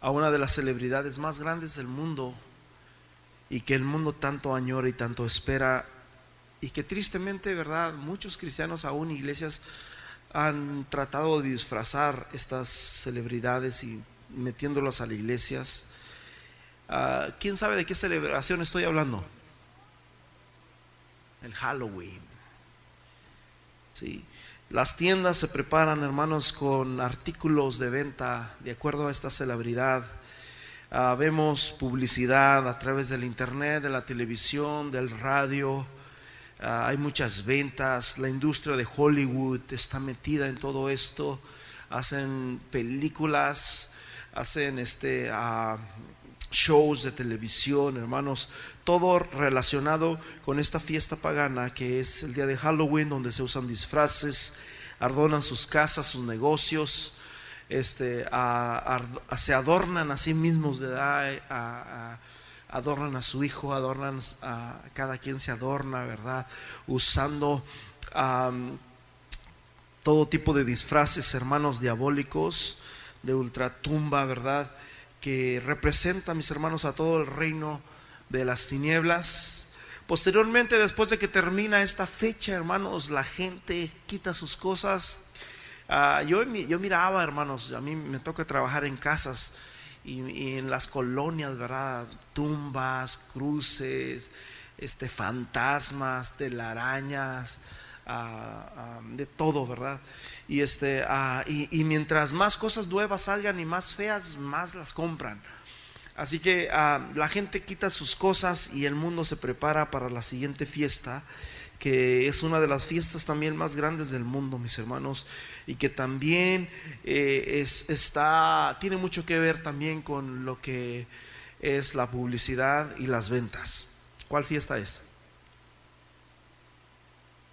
a una de las celebridades más grandes del mundo y que el mundo tanto añora y tanto espera y que tristemente, ¿verdad? Muchos cristianos, aún iglesias, han tratado de disfrazar estas celebridades y metiéndolas a las iglesias. Ah, ¿Quién sabe de qué celebración estoy hablando? El Halloween. Sí. Las tiendas se preparan, hermanos, con artículos de venta de acuerdo a esta celebridad. Ah, vemos publicidad a través del internet, de la televisión, del radio. Ah, hay muchas ventas. La industria de Hollywood está metida en todo esto. Hacen películas, hacen este ah, shows de televisión, hermanos, todo relacionado con esta fiesta pagana que es el día de Halloween, donde se usan disfraces, adornan sus casas, sus negocios, este, se adornan a sí mismos, ¿verdad? adornan a su hijo, adornan a cada quien se adorna, ¿verdad? Usando todo tipo de disfraces, hermanos diabólicos, de ultratumba, ¿verdad? Que representa, mis hermanos, a todo el reino de las tinieblas. Posteriormente, después de que termina esta fecha, hermanos, la gente quita sus cosas. Ah, yo, yo miraba, hermanos, a mí me toca trabajar en casas y, en las colonias, ¿verdad? Tumbas, cruces, este, fantasmas, telarañas, ah, ah, de todo, ¿verdad? Y, este, ah, y, mientras más cosas nuevas salgan y más feas, más las compran. Así que ah, la gente quita sus cosas y el mundo se prepara para la siguiente fiesta, que es una de las fiestas también más grandes del mundo, mis hermanos, y que también eh, es, está, tiene mucho que ver también con lo que es la publicidad y las ventas. ¿Cuál fiesta es?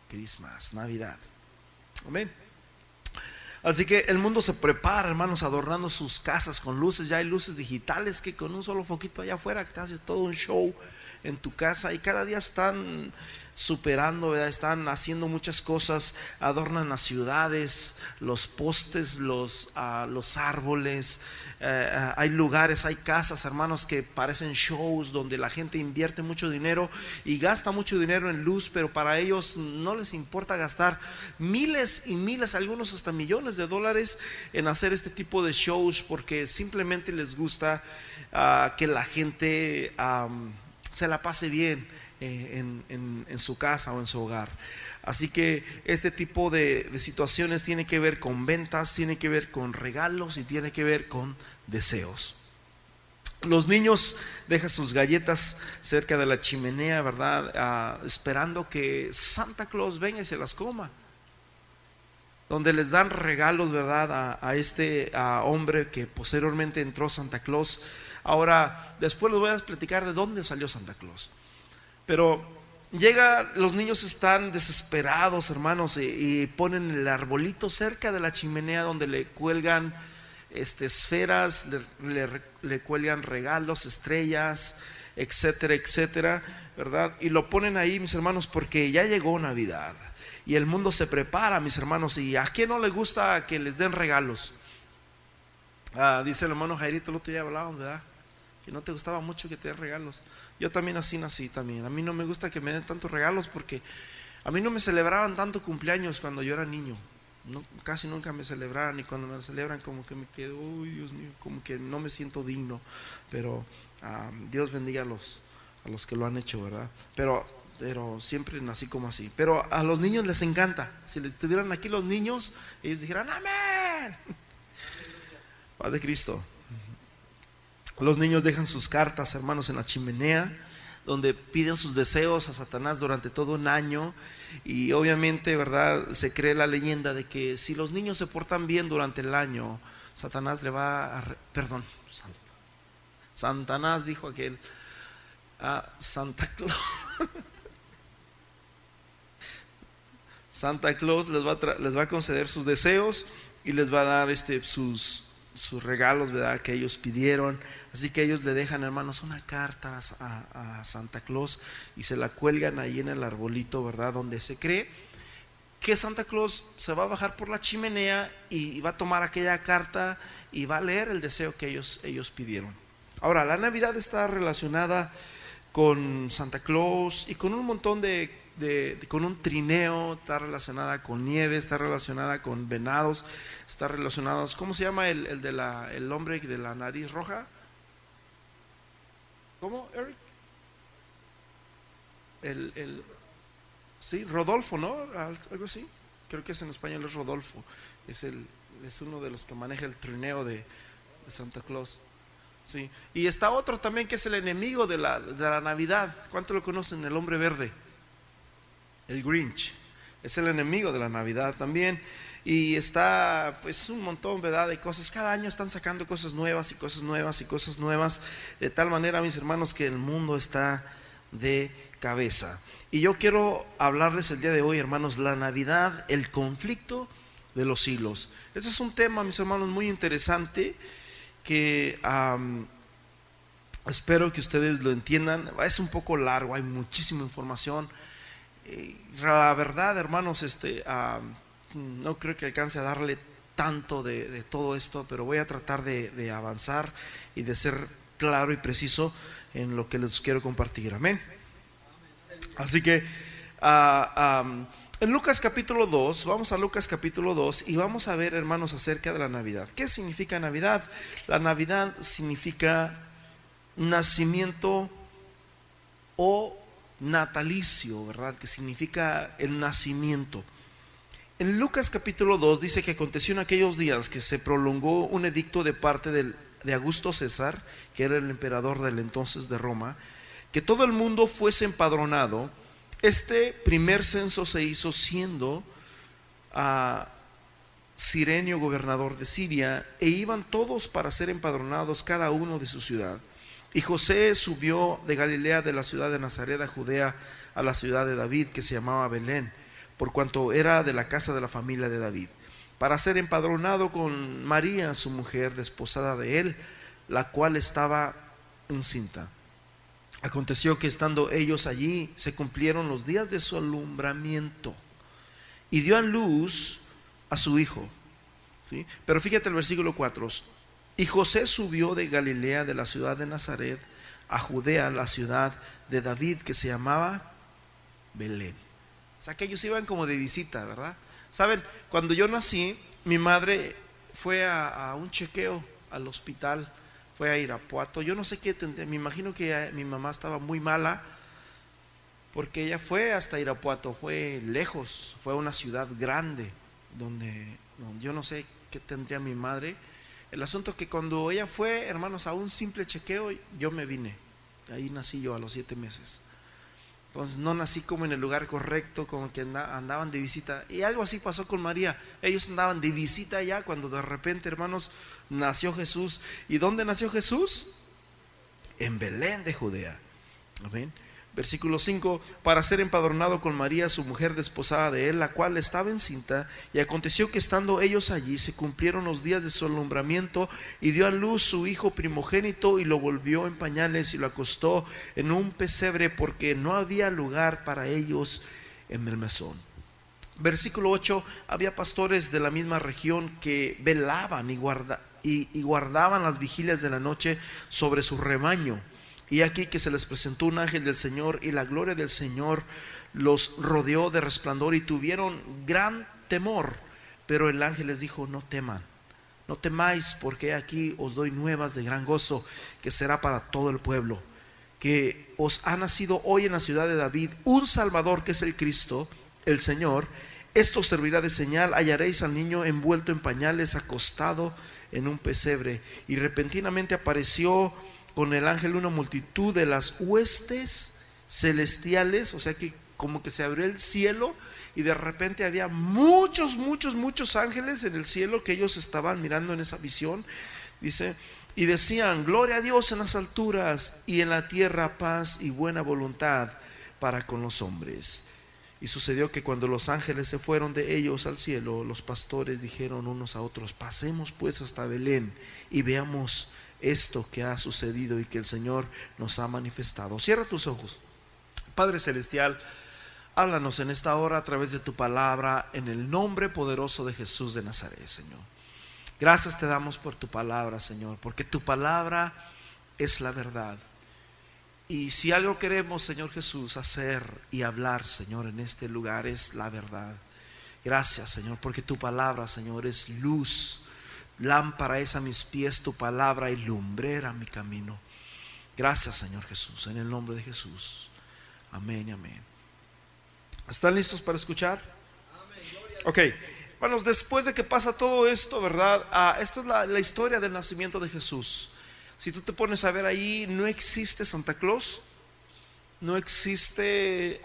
Christmas, Navidad. Amén. Así que el mundo se prepara, hermanos, adornando sus casas con luces. Ya hay luces digitales que con un solo foquito allá afuera te haces todo un show en tu casa. Y cada día están superando, están haciendo muchas cosas, adornan las ciudades, los postes, los, ah, los árboles, eh, eh, hay lugares, hay casas, hermanos, que parecen shows donde la gente invierte mucho dinero y gasta mucho dinero en luz, pero para ellos no les importa gastar miles y miles, algunos hasta millones de dólares en hacer este tipo de shows porque simplemente les gusta ah, que la gente se la pase bien eh, en, su casa o en su hogar. Así que este tipo de, situaciones tiene que ver con ventas, tiene que ver con regalos y tiene que ver con deseos. Los niños dejan sus galletas cerca de la chimenea, ¿verdad? Ah, esperando que Santa Claus venga y se las coma. Donde les dan regalos, ¿verdad? A, este hombre que posteriormente entró Santa Claus. Ahora, después les voy a platicar de dónde salió Santa Claus. Pero llega, los niños están desesperados, hermanos, y, ponen el arbolito cerca de la chimenea donde le cuelgan este, esferas, le, cuelgan regalos, estrellas, etcétera, etcétera, ¿verdad? Y lo ponen ahí, mis hermanos, porque ya llegó Navidad. Y el mundo se prepara, mis hermanos. ¿Y a quién no le gusta que les den regalos? Ah, dice el hermano Jairito, lo tenía hablado, ¿verdad? Que no te gustaba mucho que te den regalos. Yo también así nací también. A mí no me gusta que me den tantos regalos porque a mí no me celebraban tanto cumpleaños cuando yo era niño. casi nunca me celebraban y cuando me celebran como que me quedo, uy Dios mío, como que no me siento digno. Pero Dios bendiga a los, a los que lo han hecho, ¿verdad? Pero, pero siempre nací como así. Pero a los niños les encanta. Si les estuvieran aquí los niños, ellos dijeran, amén. Paz de Cristo. Los niños dejan sus cartas, hermanos, en la chimenea, donde piden sus deseos a Satanás durante todo un año. Y obviamente, ¿verdad? Se cree la leyenda de que si los niños se portan bien durante el año, Satanás le va a... Perdón, Satanás dijo aquel a Santa Claus. Santa Claus les va, a les va a conceder sus deseos y les va a dar este, sus, sus regalos, ¿verdad? Que ellos pidieron. Así que ellos le dejan, hermanos, una carta a, Santa Claus y se la cuelgan ahí en el arbolito, ¿verdad? Donde se cree que Santa Claus se va a bajar por la chimenea y va a tomar aquella carta y va a leer el deseo que ellos, ellos pidieron. Ahora, la Navidad está relacionada con Santa Claus y con un montón de, con un trineo, está relacionada con nieve, está relacionada con venados, está relacionada, ¿cómo se llama el, el de la, el hombre de la nariz roja? ¿Cómo, Eric? El, el, sí, Rodolfo, ¿no? Algo así. Creo que es en español es Rodolfo. Es, el, es uno de los que maneja el trineo de, Santa Claus. Sí. Y está otro también que es el enemigo de la, de la Navidad. ¿Cuánto lo conocen? El hombre verde. El Grinch. Es el enemigo de la Navidad también. Y está pues un montón. De cosas. Cada año están sacando cosas nuevas y cosas nuevas y cosas nuevas. De tal manera, mis hermanos, que el mundo está de cabeza. Y yo quiero hablarles el día de hoy, hermanos, la Navidad, el conflicto de los hilos. Este es un tema, mis hermanos, muy interesante que espero que ustedes lo entiendan. Es un poco largo, hay muchísima información. Eh, la verdad, hermanos, este, no creo que alcance a darle tanto de, todo esto, pero voy a tratar de avanzar y de ser claro y preciso en lo que les quiero compartir. Amén. Así que ah, en Lucas capítulo 2, vamos a Lucas capítulo 2 y vamos a ver, hermanos, acerca de la Navidad. ¿Qué significa Navidad? La Navidad significa nacimiento o natalicio, ¿verdad? Que significa el nacimiento. En Lucas capítulo 2 dice que aconteció en aquellos días que se prolongó un edicto de parte de Augusto César, que era el emperador del entonces de Roma, que todo el mundo fuese empadronado. Este primer censo se hizo siendo a Sirenio gobernador de Siria e iban todos para ser empadronados cada uno de su ciudad. Y José subió de Galilea de la ciudad de Nazaret a Judea a la ciudad de David que se llamaba Belén, por cuanto era de la casa de la familia de David, para ser empadronado con María, su mujer, desposada de él, la cual estaba encinta. Aconteció que estando ellos allí se cumplieron los días de su alumbramiento y dio a luz a su hijo. ¿sí? Pero fíjate el versículo 4. Y José subió de Galilea, de la ciudad de Nazaret, a Judea, la ciudad de David, que se llamaba Belén. O sea que ellos iban como de visita, ¿verdad? Saben, cuando yo nací, mi madre fue a, un chequeo al hospital fue a Irapuato. Yo no sé qué tendría, me imagino que mi mamá estaba muy mala porque ella fue hasta Irapuato, fue lejos, fue a una ciudad grande donde, yo no sé qué tendría mi madre. El asunto que cuando ella fue, hermanos, a un simple chequeo, yo me vine. Ahí nací yo a los siete meses. Entonces no nací como en el lugar correcto, como que andaban de visita. Y algo así pasó con María. Ellos andaban de visita allá cuando de repente, hermanos, nació Jesús. ¿Y dónde nació Jesús? En Belén de Judea. Amén. Versículo 5, para ser empadronado con María, su mujer desposada de él, la cual estaba encinta, y aconteció que estando ellos allí, se cumplieron los días de su alumbramiento, y dio a luz su hijo primogénito, y lo volvió en pañales, y lo acostó en un pesebre, porque no había lugar para ellos en el mesón. Versículo 8, había pastores de la misma región que velaban y, y guardaban las vigilias de la noche sobre su rebaño y aquí que se les presentó un ángel del Señor y la gloria del Señor los rodeó de resplandor y tuvieron gran temor. Pero el ángel les dijo, no teman, no temáis porque aquí os doy nuevas de gran gozo que será para todo el pueblo. Que os ha nacido hoy en la ciudad de David un Salvador que es el Cristo, el Señor. Esto servirá de señal, hallaréis al niño envuelto en pañales, acostado en un pesebre. Y repentinamente apareció con el ángel una multitud de las huestes celestiales, o sea que como que se abrió el cielo y de repente había muchos, muchos, muchos ángeles en el cielo que ellos estaban mirando en esa visión, dice, y decían, gloria a Dios en las alturas y en la tierra paz y buena voluntad para con los hombres. Y sucedió que cuando los ángeles se fueron de ellos al cielo, los pastores dijeron unos a otros, pasemos pues hasta Belén y veamos esto que ha sucedido y que el Señor nos ha manifestado. Cierra tus ojos. Padre Celestial, Háblanos en esta hora a través de tu palabra en el nombre poderoso de Jesús de Nazaret, Señor. Gracias te damos por tu palabra, Señor, porque tu palabra es la verdad. Y si algo queremos, Señor Jesús, hacer y hablar, Señor, en este lugar es la verdad. Gracias, Señor, porque tu palabra, Señor, es luz. Lámpara es a mis pies tu palabra y lumbrera mi camino. Gracias, Señor Jesús, en el nombre de Jesús. Amén y amén. ¿Están listos para escuchar? Ok, bueno, después de que pasa todo esto, ¿verdad? Ah, esta es la, historia del nacimiento de Jesús. Si tú te pones a ver ahí, no existe Santa Claus, no existe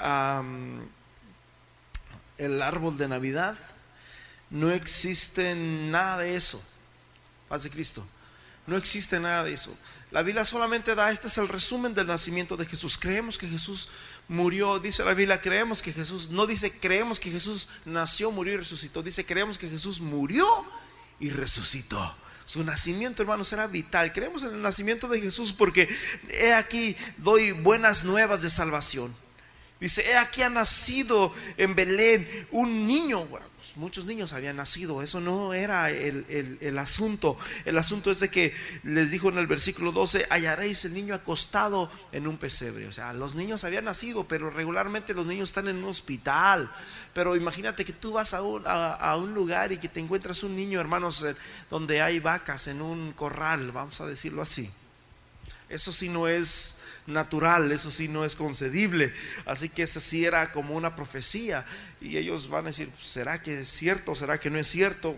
el árbol de Navidad, no existe nada de eso. De Cristo. No existe nada de eso. La Biblia solamente da, este es el resumen del nacimiento de Jesús. Creemos que Jesús murió, dice la Biblia, creemos que Jesús, no dice creemos que Jesús nació, murió y resucitó, dice creemos que Jesús murió y resucitó. Su nacimiento, hermanos, era vital. Creemos en el nacimiento de Jesús porque he aquí doy buenas nuevas de salvación. Dice, he aquí ha nacido en Belén un niño muchos niños habían nacido, eso no era el, asunto. El asunto es de que les dijo en el versículo 12, hallaréis el niño acostado en un pesebre. O sea, los niños habían nacido, pero regularmente los niños están en un hospital. Pero imagínate que tú vas a un, a un lugar y que te encuentras un niño, hermanos, donde hay vacas en un corral, vamos a decirlo así. Eso sí no es natural, eso sí no es concedible. Así que esa sí era como una profecía. Y ellos van a decir, ¿será que es cierto? ¿Será que no es cierto?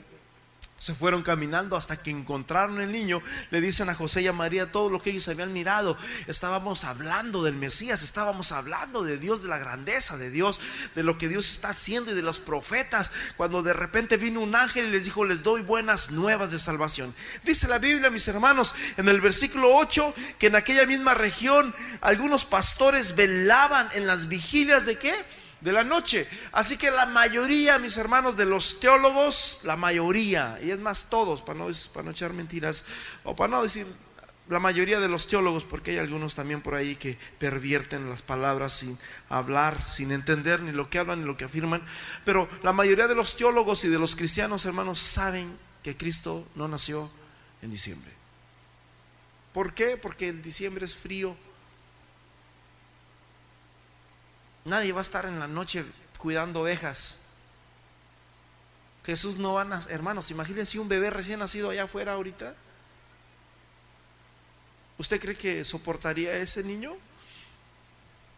Se fueron caminando hasta que encontraron el niño. Le dicen a José y a María todo lo que ellos habían mirado. Estábamos hablando del Mesías, estábamos hablando de Dios, de la grandeza de Dios, de lo que Dios está haciendo y de los profetas. Cuando de repente vino un ángel y les dijo, les doy buenas nuevas de salvación. Dice la Biblia, mis hermanos, en el versículo 8, que en aquella misma región algunos pastores velaban en las vigilias de qué? De la noche. Así que la mayoría, mis hermanos, de los teólogos, la mayoría, y es más todos, para no, para no echar mentiras, o para no decir la mayoría de los teólogos, porque hay algunos también por ahí que pervierten las palabras sin hablar, sin entender ni lo que hablan ni lo que afirman, pero la mayoría de los teólogos y de los cristianos, hermanos, saben que Cristo no nació en diciembre. ¿Por qué? Porque el diciembre es frío, Nadie va a estar en la noche cuidando ovejas. Jesús no va a. Hermanos, imagínense un bebé recién nacido allá afuera ahorita. ¿Usted cree que soportaría ese niño?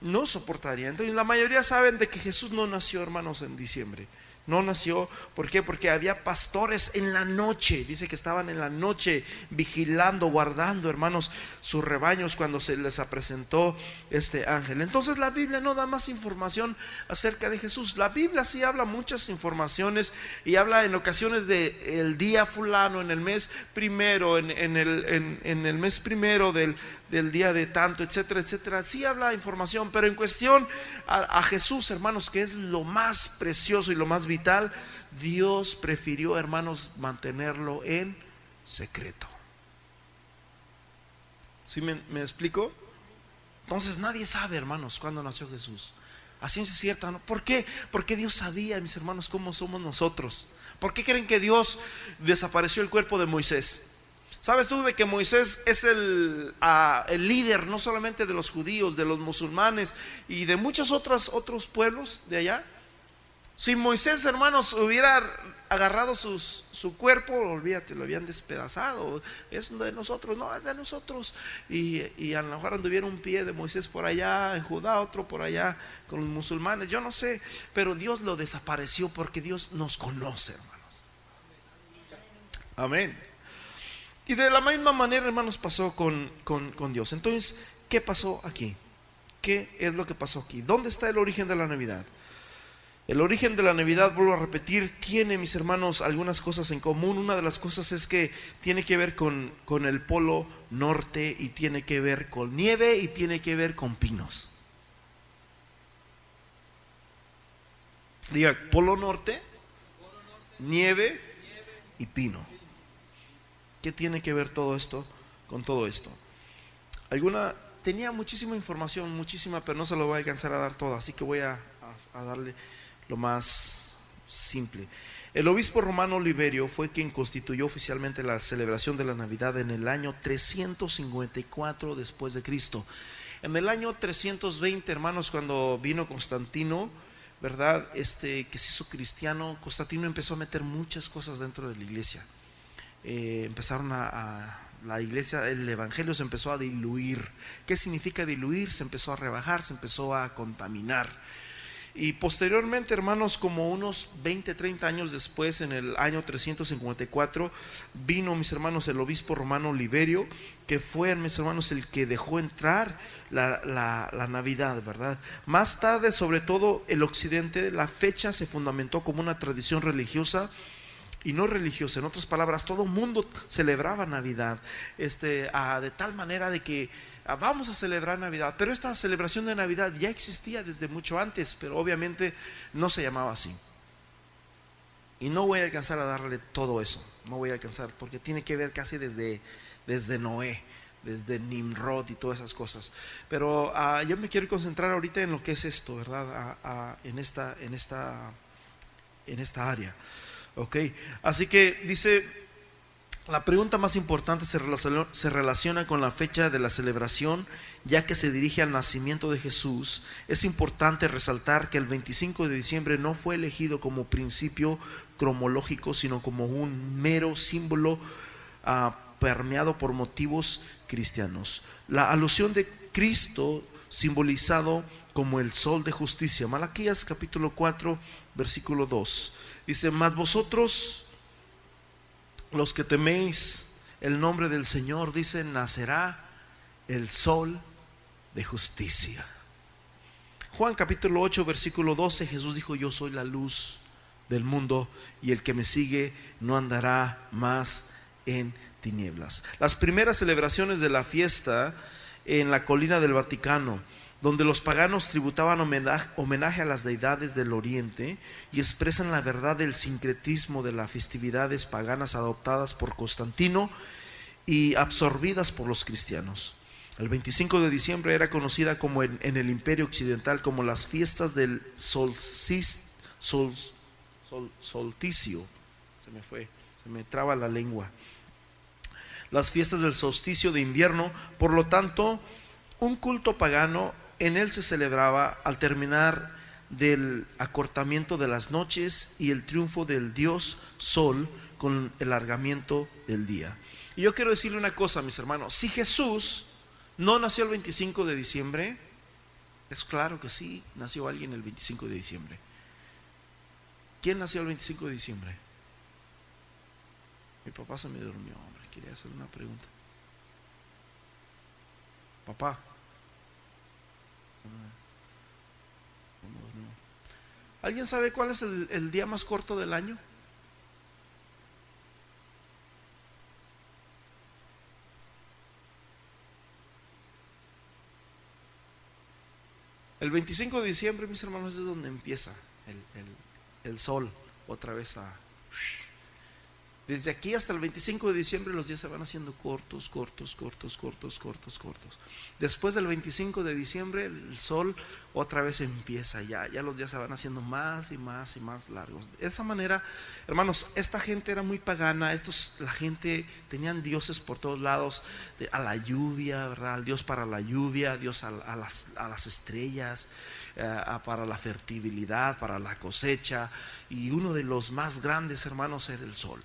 No soportaría. Entonces la mayoría saben de que Jesús no nació, hermanos, en diciembre. No nació, ¿por qué? Porque había pastores en la noche, dice que estaban en la noche vigilando, guardando, hermanos, sus rebaños cuando se les presentó este ángel. Entonces la Biblia no da más información acerca de Jesús. La Biblia sí habla muchas informaciones y habla en ocasiones de el día fulano, en el mes primero, en, el, en el mes primero del, del día de tanto, etcétera, etcétera. Sí habla información, pero en cuestión a, Jesús, hermanos, que es lo más precioso y lo más vital, Dios prefirió, hermanos, mantenerlo en secreto. ¿Sí me, explico? Entonces nadie sabe, hermanos, cuándo nació Jesús. Así es cierta, ¿no? ¿Por qué? Porque Dios sabía, mis hermanos, cómo somos nosotros. ¿Por qué creen que Dios desapareció el cuerpo de Moisés? ¿Sabes tú de que Moisés es el, ah, el, líder no solamente de los judíos, de los musulmanes y de muchos otros, otros pueblos de allá? Si Moisés, hermanos, hubiera agarrado su cuerpo, olvídate, lo habían despedazado. Es de nosotros, no, es de nosotros. Y, y, a lo mejor anduviera un pie de Moisés por allá en Judá, otro por allá con los musulmanes, yo no sé. Pero Dios lo desapareció porque Dios nos conoce, hermanos. Amén. Y de la misma manera, hermanos, pasó con, con, Dios. Entonces, ¿qué pasó aquí? ¿Qué es lo que pasó aquí? ¿Dónde está el origen de la Navidad? El origen de la Navidad, vuelvo a repetir, tiene, mis hermanos, algunas cosas en común. Una de las cosas es que tiene que ver con, con, el polo norte y tiene que ver con nieve y tiene que ver con pinos. Diga, polo norte, nieve y pino. ¿Qué tiene que ver todo esto con todo esto? Alguna tenía muchísima información, muchísima, pero no se lo voy a alcanzar a dar toda, así que voy a, a darle lo más simple. El obispo romano Oliverio fue quien constituyó oficialmente la celebración de la Navidad en el año 354 después de Cristo. En el año 320, hermanos, cuando vino Constantino, ¿verdad? Este que se hizo cristiano, Constantino empezó a meter muchas cosas dentro de la iglesia. Eh, empezaron a, la iglesia, el evangelio se empezó a diluir. ¿Qué significa diluir? Se empezó a rebajar, se empezó a contaminar. Y posteriormente, hermanos, como unos 20, 30 años después, en el año 354, vino, mis hermanos, el obispo romano Liberio, que fue, mis hermanos, el que dejó entrar la, la, Navidad, ¿verdad? Más tarde, sobre todo el occidente, la fecha se fundamentó como una tradición religiosa y no religiosa. En otras palabras, todo el mundo celebraba Navidad, este, de tal manera de que Ah, vamos a celebrar Navidad. Pero esta celebración de Navidad ya existía desde mucho antes, pero obviamente no se llamaba así. Y no voy a alcanzar a darle todo eso, no voy a alcanzar, porque tiene que ver casi desde, desde Noé, desde Nimrod y todas esas cosas. Pero ah, yo me quiero concentrar ahorita en lo que es esto, ¿verdad? Ah, en, esta, en, esta, en esta área. ¿Ok? Así que dice la pregunta más importante se relaciona, con la fecha de la celebración, ya que se dirige al nacimiento de Jesús. Es importante resaltar que el 25 de diciembre no fue elegido como principio cromológico, sino como un mero símbolo ah, permeado por motivos cristianos. La alusión de Cristo simbolizado como el sol de justicia. Malaquías capítulo 4, versículo 2. Dice, mas vosotros los que teméis el nombre del Señor, dice, nacerá el sol de justicia. Juan capítulo 8, versículo 12, Jesús dijo, yo soy la luz del mundo y el que me sigue no andará más en tinieblas. Las primeras celebraciones de la fiesta en la colina del Vaticano donde los paganos tributaban homenaje, a las deidades del oriente y expresan la verdad del sincretismo de las festividades paganas adoptadas por Constantino y absorbidas por los cristianos. El 25 de diciembre era conocida como en, el imperio occidental como las fiestas del solsticio. Se me fue, se me traba la lengua. Las fiestas del solsticio de invierno, por lo tanto, un culto pagano en él se celebraba al terminar del acortamiento de las noches y el triunfo del dios Sol con el alargamiento del día. Y yo quiero decirle una cosa, mis hermanos, si Jesús no nació el 25 de diciembre, es claro que sí, nació alguien el 25 de diciembre. ¿Quién nació el 25 de diciembre? Mi papá se me durmió, hombre, quería hacer una pregunta. Papá, ¿Alguien sabe cuál es el, día más corto del año? El 25 de diciembre, mis hermanos, es donde empieza el sol otra vez a desde aquí hasta el 25 de diciembre los días se van haciendo cortos, cortos, cortos, cortos, cortos, cortos. Después del 25 de diciembre el sol otra vez empieza ya, ya los días se van haciendo más y más y más largos. De esa manera, hermanos, esta gente era muy pagana, estos, la gente tenían dioses por todos lados, a la lluvia, ¿verdad? Dios para la lluvia, Dios a, las, a las, estrellas, eh, para la fertilidad, para la cosecha, y uno de los más grandes hermanos era el sol.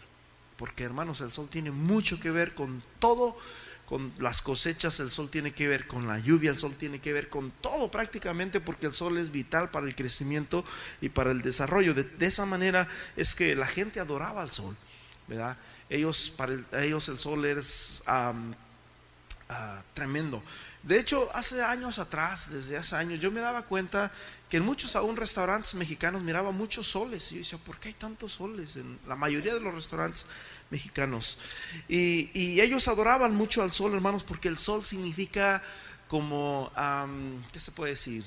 Porque hermanos, el sol tiene mucho que ver con todo, con las cosechas, el sol tiene que ver con la lluvia, el sol tiene que ver con todo prácticamente porque el sol es vital para el crecimiento y para el desarrollo. De, esa manera es que la gente adoraba al sol, ¿verdad? Ellos, para ellos el sol es ah, tremendo. De hecho, hace años atrás, desde hace años, yo me daba cuenta que en muchos aún restaurantes mexicanos miraba muchos soles. Y yo decía, ¿por qué hay tantos soles en la mayoría de los restaurantes mexicanos? Y, ellos adoraban mucho al sol, hermanos, porque el sol significa como, ¿qué se puede decir?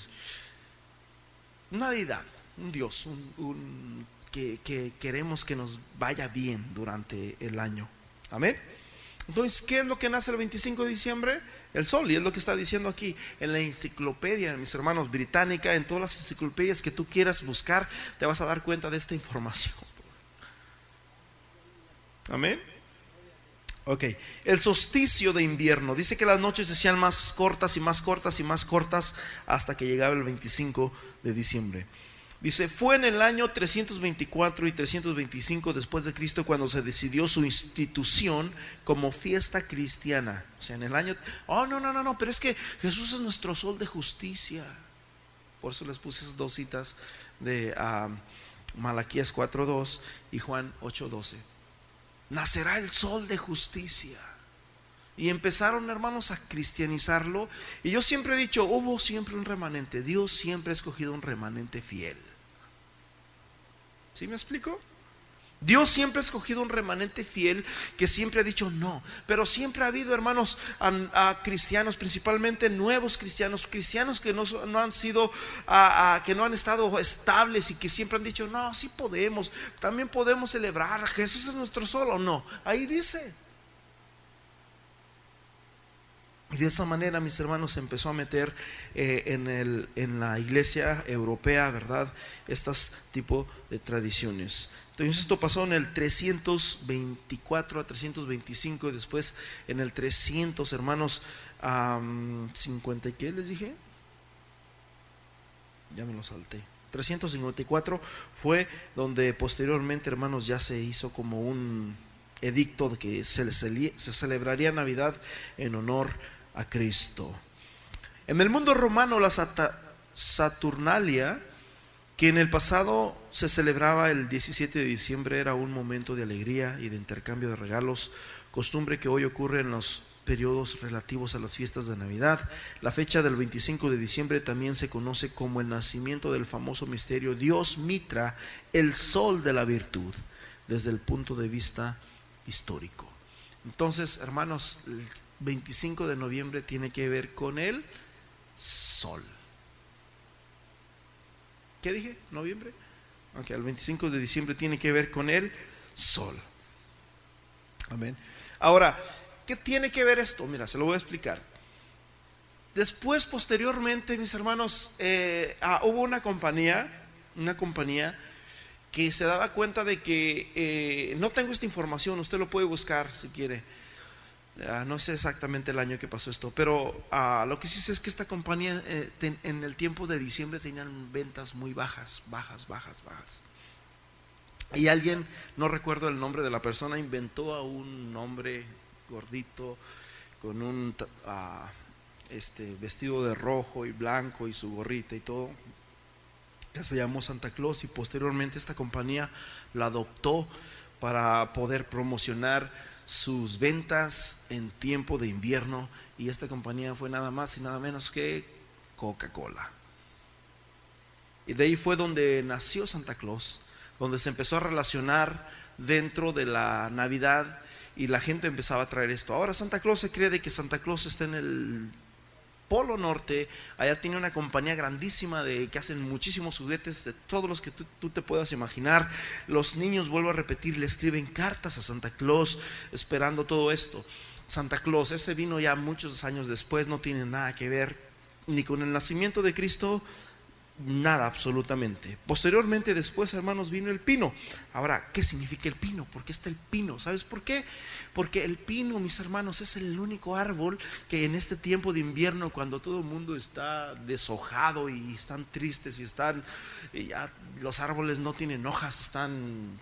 Una deidad, un Dios, que, que queremos que nos vaya bien durante el año. Amén. Entonces, ¿qué es lo que nace el 25 de diciembre? El sol, y es lo que está diciendo aquí en la enciclopedia, mis hermanos, británica, en todas las enciclopedias que tú quieras buscar, te vas a dar cuenta de esta información. Amén. Ok, el solsticio de invierno. Dice que las noches se hacían más cortas y más cortas y más cortas hasta que llegaba el 25 de diciembre. Dice, fue en el año 324 y 325 después de Cristo cuando se decidió su institución como fiesta cristiana. O sea, en el año... Oh, no, no, no, no, pero es que Jesús es nuestro sol de justicia. Por eso les puse esas dos citas de uh, Malaquías 4.2 y Juan 8.12 nacerá el sol de justicia. Y empezaron, hermanos, a cristianizarlo. Y yo siempre he dicho, hubo siempre un remanente. Dios siempre ha escogido un remanente fiel. ¿Sí me explico? Dios siempre ha escogido un remanente fiel que siempre ha dicho no, pero siempre ha habido hermanos a, cristianos, principalmente nuevos cristianos, cristianos que no, han sido, que no han estado estables y que siempre han dicho no, sí podemos, también podemos celebrar, Jesús es nuestro sol o no, ahí dice. Y de esa manera, mis hermanos, se empezó a meter eh, en, el, en la iglesia europea, ¿verdad? Estas tipo de tradiciones. Entonces esto pasó en el 324 a 325 y después en el 300, hermanos, um, 50 y qué les dije? Ya me lo salté. 354 fue donde posteriormente, hermanos, ya se hizo como un edicto de que se, se celebraría Navidad en honor a Cristo. En el mundo romano la Saturnalia que en el pasado se celebraba el 17 de diciembre, era un momento de alegría y de intercambio de regalos, costumbre que hoy ocurre en los periodos relativos a las fiestas de Navidad. La fecha del 25 de diciembre también se conoce como el nacimiento del famoso misterio Dios Mitra, el sol de la virtud, desde el punto de vista histórico. Entonces, hermanos, 25 de noviembre tiene que ver con el sol. ¿Qué dije? ¿Noviembre? Aunque el 25 de diciembre tiene que ver con el sol. Amén. Ahora, ¿qué tiene que ver esto? Mira, se lo voy a explicar. Después, posteriormente, mis hermanos, eh, ah, hubo una compañía, una compañía que se daba cuenta de que eh, no tengo esta información, usted lo puede buscar si quiere Ah, no sé exactamente el año que pasó esto, pero ah, lo que sí sé es que esta compañía eh, en el tiempo de diciembre tenían ventas muy bajas, bajas, bajas, bajas. Y alguien, no recuerdo el nombre de la persona, inventó a un hombre gordito con un ah, este, vestido de rojo y blanco y su gorrita y todo, que se llamó Santa Claus y posteriormente esta compañía la adoptó para poder promocionar sus ventas en tiempo de invierno y esta compañía fue nada más y nada menos que Coca-Cola. Y de ahí fue donde nació Santa Claus, donde se empezó a relacionar dentro de la Navidad y la gente empezaba a traer esto. Ahora Santa Claus se cree de que Santa Claus está en el Polo Norte, allá tiene una compañía grandísima de que hacen muchísimos juguetes de todos los que tú, te puedas imaginar. Los niños, vuelvo a repetir, le escriben cartas a Santa Claus esperando todo esto. Santa Claus, ese vino ya muchos años después, no tiene nada que ver ni con el nacimiento de Cristo, nada absolutamente. Posteriormente, después, hermanos, vino el pino. Ahora, ¿qué significa el pino? ¿Por qué está el pino? ¿Sabes por qué? Porque el pino, mis hermanos, es el único árbol que en este tiempo de invierno, cuando todo el mundo está deshojado y están tristes y están, ya los árboles no tienen hojas, están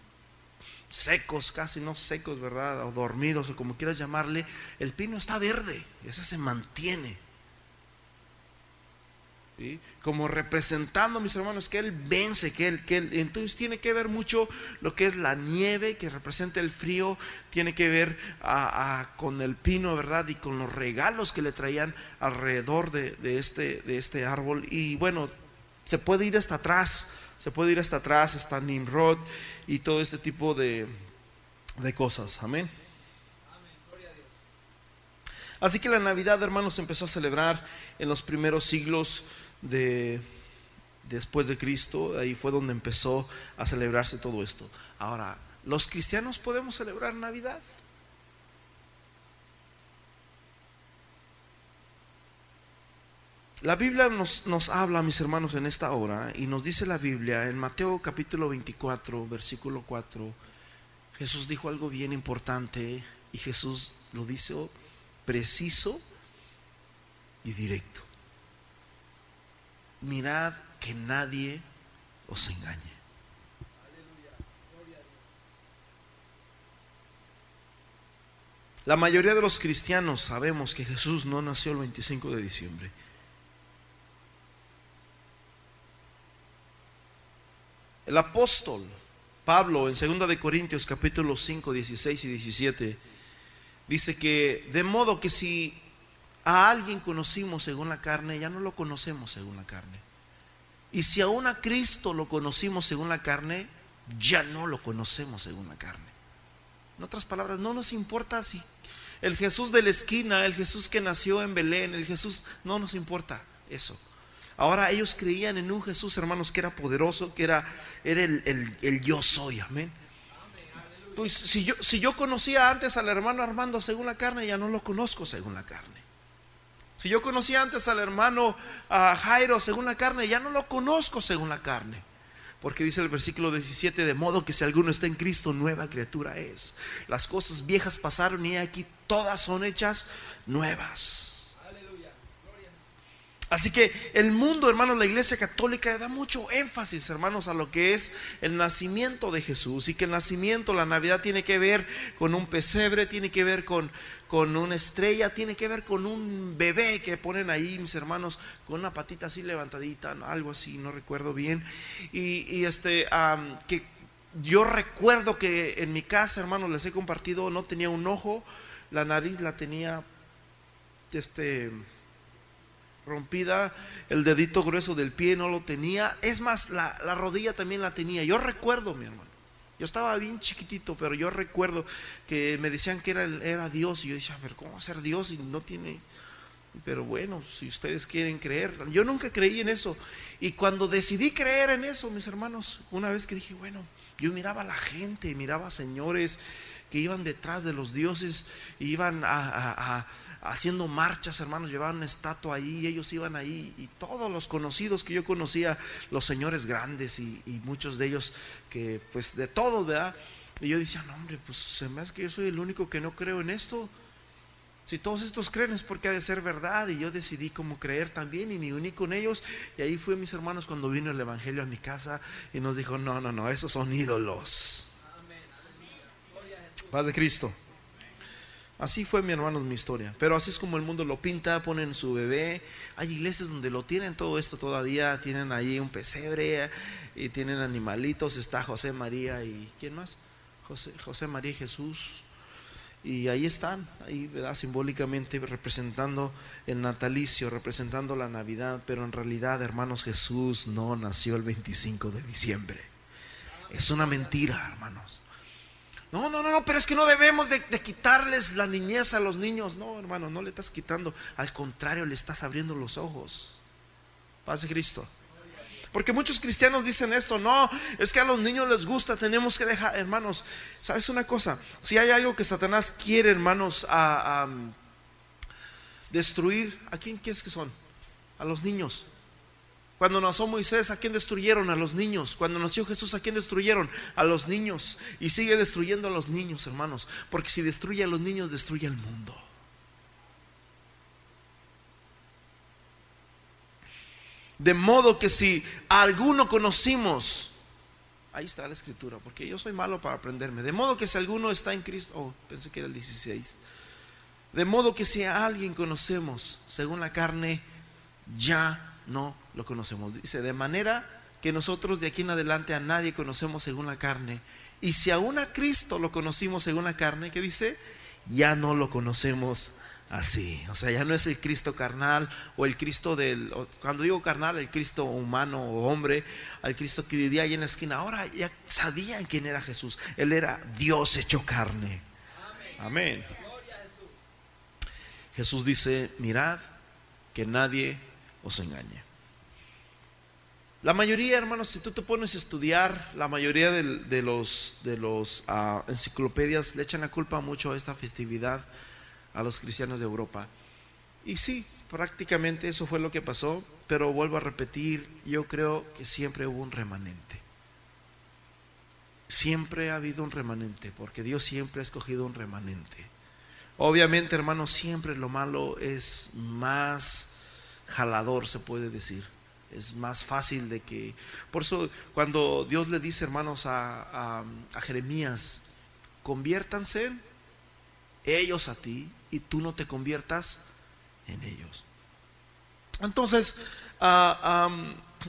secos, casi no secos, ¿verdad? O dormidos, o como quieras llamarle, el pino está verde, ese se mantiene. Como representando, mis hermanos, que Él vence, que él, que él, entonces tiene que ver mucho lo que es la nieve, que representa el frío, tiene que ver con el pino, ¿verdad? Y con los regalos que le traían alrededor de, este, de este árbol. Y bueno, se puede ir hasta atrás, se puede ir hasta atrás, hasta Nimrod y todo este tipo de, de cosas. Amén. Así que la Navidad, hermanos, empezó a celebrar en los primeros siglos de después de Cristo, ahí fue donde empezó a celebrarse todo esto. Ahora, ¿los cristianos podemos celebrar Navidad? La Biblia nos, nos, habla, mis hermanos, en esta hora, y nos dice la Biblia en Mateo capítulo 24, versículo 4, Jesús dijo algo bien importante y Jesús lo dice preciso y directo. Mirad que nadie os engañe. La mayoría de los cristianos sabemos que Jesús no nació el 25 de diciembre. El apóstol Pablo en 2 de Corintios capítulo 5, 16 y 17 dice que de modo que si a alguien conocimos según la carne, ya no lo conocemos según la carne. Y si aún a Cristo lo conocimos según la carne, ya no lo conocemos según la carne. En otras palabras, no nos importa si el Jesús de la esquina, el Jesús que nació en Belén, el Jesús, no nos importa eso. Ahora ellos creían en un Jesús, hermanos, que era poderoso, que era, era el, yo soy, amén. Pues si yo, si yo conocía antes al hermano Armando según la carne, ya no lo conozco según la carne. Si yo conocía antes al hermano Jairo según la carne, ya no lo conozco según la carne. Porque dice el versículo 17, de modo que si alguno está en Cristo, nueva criatura es. Las cosas viejas pasaron y aquí todas son hechas nuevas. Así que el mundo, hermanos, la iglesia católica le da mucho énfasis, hermanos, a lo que es el nacimiento de Jesús. Y que el nacimiento, la Navidad, tiene que ver con un pesebre, tiene que ver con, con una estrella, tiene que ver con un bebé que ponen ahí, mis hermanos, con una patita así levantadita, algo así, no recuerdo bien. Y, este, que yo recuerdo que en mi casa, hermanos, les he compartido, no tenía un ojo, la nariz la tenía, este rompida, el dedito grueso del pie no lo tenía, es más, la, rodilla también la tenía. Yo recuerdo, mi hermano, yo estaba bien chiquitito, pero yo recuerdo que me decían que era, era Dios y yo decía, a ver, ¿cómo ser Dios y no tiene... Pero bueno, si ustedes quieren creer, yo nunca creí en eso. Y cuando decidí creer en eso, mis hermanos, una vez que dije, bueno, yo miraba a la gente, miraba a señores que iban detrás de los dioses, iban a haciendo marchas, hermanos, llevaban una estatua ahí, ellos iban ahí, y todos los conocidos que yo conocía, los señores grandes y, muchos de ellos que, pues, de todos, ¿verdad? Y yo decía, no, hombre, pues se me hace que yo soy el único que no creo en esto. Si todos estos creen es porque ha de ser verdad y yo decidí como creer también y me uní con ellos y ahí fue mis hermanos cuando vino el Evangelio a mi casa y nos dijo, no, no, no, esos son ídolos. Paz de Cristo. Así fue mi hermano mi historia. Pero así es como el mundo lo pinta, ponen su bebé. Hay iglesias donde lo tienen todo esto todavía. Tienen ahí un pesebre y tienen animalitos. Está José María y ¿quién más? José, José María y Jesús. Y ahí están, ahí ¿verdad? simbólicamente representando el natalicio, representando la Navidad. Pero en realidad, hermanos, Jesús no nació el 25 de diciembre. Es una mentira, hermanos. No, no, no, no, pero es que no debemos de, quitarles la niñez a los niños. No, hermano, no le estás quitando. Al contrario, le estás abriendo los ojos. Paz de Cristo. Porque muchos cristianos dicen esto, no, es que a los niños les gusta, tenemos que dejar, hermanos, ¿sabes una cosa? Si hay algo que Satanás quiere, hermanos, a, destruir, ¿a quién quieres que son? A los niños. Cuando nació Moisés, ¿a quién destruyeron? A los niños. Cuando nació Jesús, ¿a quién destruyeron? A los niños. Y sigue destruyendo a los niños, hermanos. Porque si destruye a los niños, destruye al mundo. De modo que si a alguno conocimos, ahí está la escritura, porque yo soy malo para aprenderme. De modo que si alguno está en Cristo, oh, pensé que era el 16. De modo que si a alguien conocemos según la carne, ya no lo conocemos. Dice, de manera que nosotros de aquí en adelante a nadie conocemos según la carne. Y si aún a Cristo lo conocimos según la carne, ¿qué dice? Ya no lo conocemos así. O sea, ya no es el Cristo carnal o el Cristo del, cuando digo carnal, el Cristo humano o hombre, al Cristo que vivía ahí en la esquina. Ahora ya sabían quién era Jesús. Él era Dios hecho carne. Amén. Jesús dice, mirad que nadie os engañe. La mayoría, hermanos, si tú te pones a estudiar, la mayoría de, los, de los ah, enciclopedias le echan la culpa mucho a esta festividad a los cristianos de Europa. Y sí, prácticamente eso fue lo que pasó, pero vuelvo a repetir, yo creo que siempre hubo un remanente. Siempre ha habido un remanente, porque Dios siempre ha escogido un remanente. Obviamente, hermanos, siempre lo malo es más jalador, se puede decir. Es más fácil de que... Por eso, cuando Dios le dice, hermanos, a, a Jeremías, conviértanse ellos a ti y tú no te conviertas en ellos. Entonces, ah,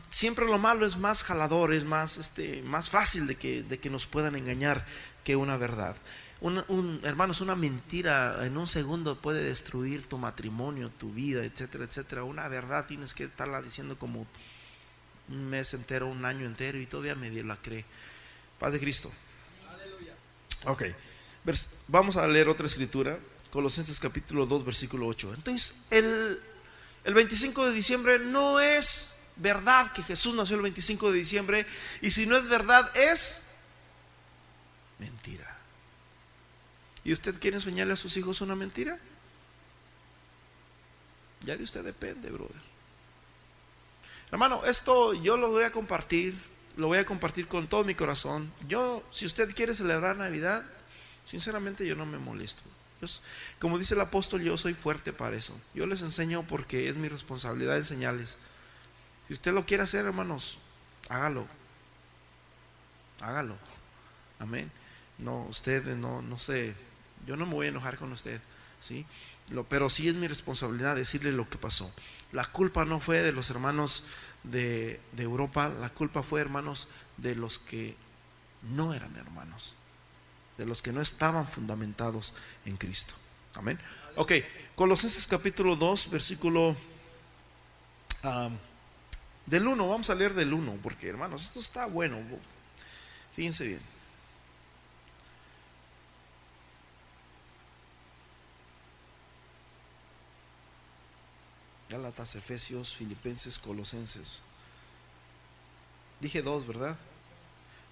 siempre lo malo es más jalador, es más, este, más fácil de que, de que nos puedan engañar que una verdad. Un, hermanos, una mentira en un segundo puede destruir tu matrimonio, tu vida, etcétera, etcétera. Una verdad tienes que estarla diciendo como un mes entero, un año entero y todavía medio la cree. Paz de Cristo. Aleluya. Ok, vamos a leer otra escritura. Colosenses capítulo 2, versículo 8. Entonces, el, el 25 de diciembre no es verdad que Jesús nació el 25 de diciembre. Y si no es verdad, es mentira. ¿Y usted quiere enseñarle a sus hijos una mentira? Ya de usted depende, brother. Hermano, esto yo lo voy a compartir, lo voy a compartir con todo mi corazón. Yo, si usted quiere celebrar Navidad, sinceramente yo no me molesto como dice el apóstol, yo soy fuerte para eso. Yo les enseño porque es mi responsabilidad enseñarles. Si usted lo quiere hacer, hermanos, hágalo. Hágalo. Amén. No, usted no, no sé, yo no me voy a enojar con usted, ¿sí? Pero sí es mi responsabilidad decirle lo que pasó. La culpa no fue de los hermanos de, Europa, la culpa fue, hermanos, de los que no eran hermanos de los que no estaban fundamentados en Cristo. Amén. Ok, Colosenses capítulo 2, versículo del 1, vamos a leer del 1, porque hermanos, esto está bueno. Fíjense bien. Gálatas, Efesios, Filipenses, Colosenses. Dije dos, ¿verdad?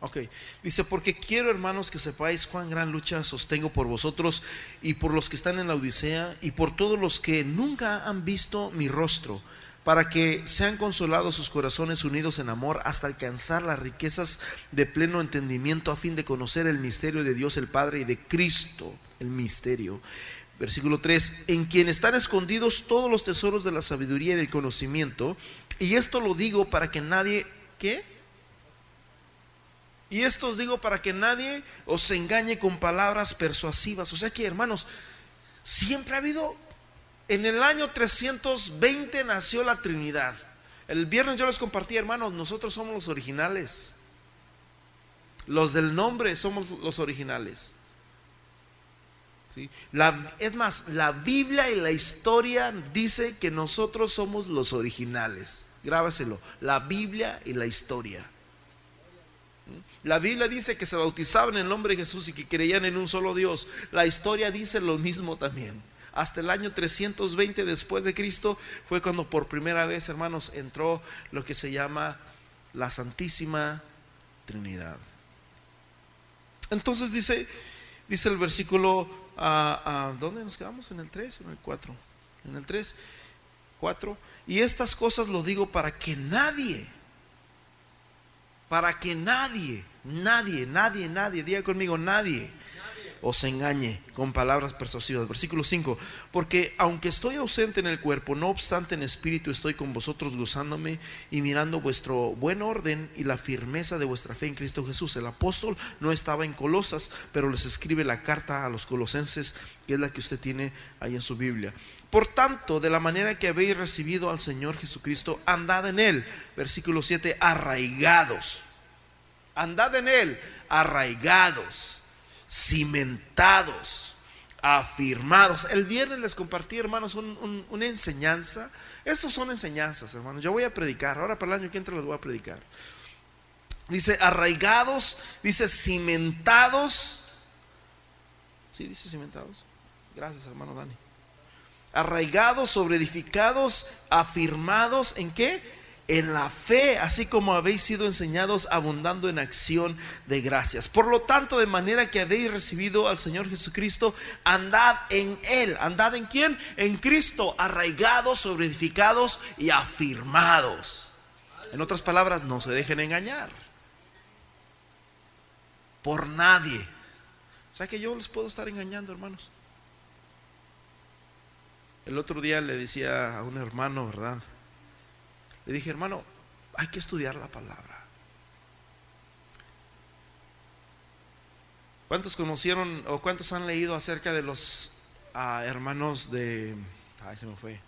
Ok, dice, porque quiero hermanos que sepáis cuán gran lucha sostengo por vosotros y por los que están en la Odisea y por todos los que nunca han visto mi rostro, para que sean consolados sus corazones unidos en amor hasta alcanzar las riquezas de pleno entendimiento a fin de conocer el misterio de Dios el Padre y de Cristo, el misterio. Versículo 3, en quien están escondidos todos los tesoros de la sabiduría y del conocimiento, y esto lo digo para que nadie, ¿qué? Y esto os digo para que nadie os engañe con palabras persuasivas. O sea que, hermanos, siempre ha habido, en el año 320 nació la Trinidad. El viernes yo les compartí, hermanos, nosotros somos los originales. Los del nombre somos los originales. Es más, la Biblia y la historia dice que nosotros somos los originales. Grábaselo. La Biblia y la historia. La Biblia dice que se bautizaban en el nombre de Jesús y que creían en un solo Dios. La historia dice lo mismo también. Hasta el año 320 después de Cristo fue cuando por primera vez, hermanos, entró lo que se llama la Santísima Trinidad. Entonces dice, dice el versículo, ah, ah, ¿dónde nos quedamos? ¿En el 3 o en el 4? En el 3, 4. Y estas cosas lo digo para que nadie para que nadie, nadie, nadie, nadie, diga conmigo, nadie os engañe con palabras persuasivas. Versículo 5, porque aunque estoy ausente en el cuerpo, no obstante en espíritu estoy con vosotros gozándome y mirando vuestro buen orden y la firmeza de vuestra fe en Cristo Jesús. El apóstol no estaba en Colosas, pero les escribe la carta a los colosenses, que es la que usted tiene ahí en su Biblia. Por tanto, de la manera que habéis recibido al Señor Jesucristo, andad en Él. Versículo 7, arraigados. Andad en Él, arraigados, cimentados, afirmados. El viernes les compartí, hermanos, una enseñanza. Estos son enseñanzas, hermanos. Yo voy a predicar. Ahora para el año que entra les voy a predicar. Dice arraigados, dice cimentados. Sí, dice cimentados. Gracias, hermano Dani arraigados, sobre edificados, afirmados en qué? En la fe, así como habéis sido enseñados, abundando en acción de gracias. Por lo tanto, de manera que habéis recibido al Señor Jesucristo, andad en Él. ¿Andad en quién? En Cristo, arraigados, sobreedificados y afirmados. En otras palabras, no se dejen engañar por nadie. O sea que yo les puedo estar engañando, hermanos. El otro día le decía a un hermano, ¿verdad? Le dije, hermano, hay que estudiar la palabra. ¿Cuántos conocieron o cuántos han leído acerca de los ah, hermanos de... Ay, se me fue.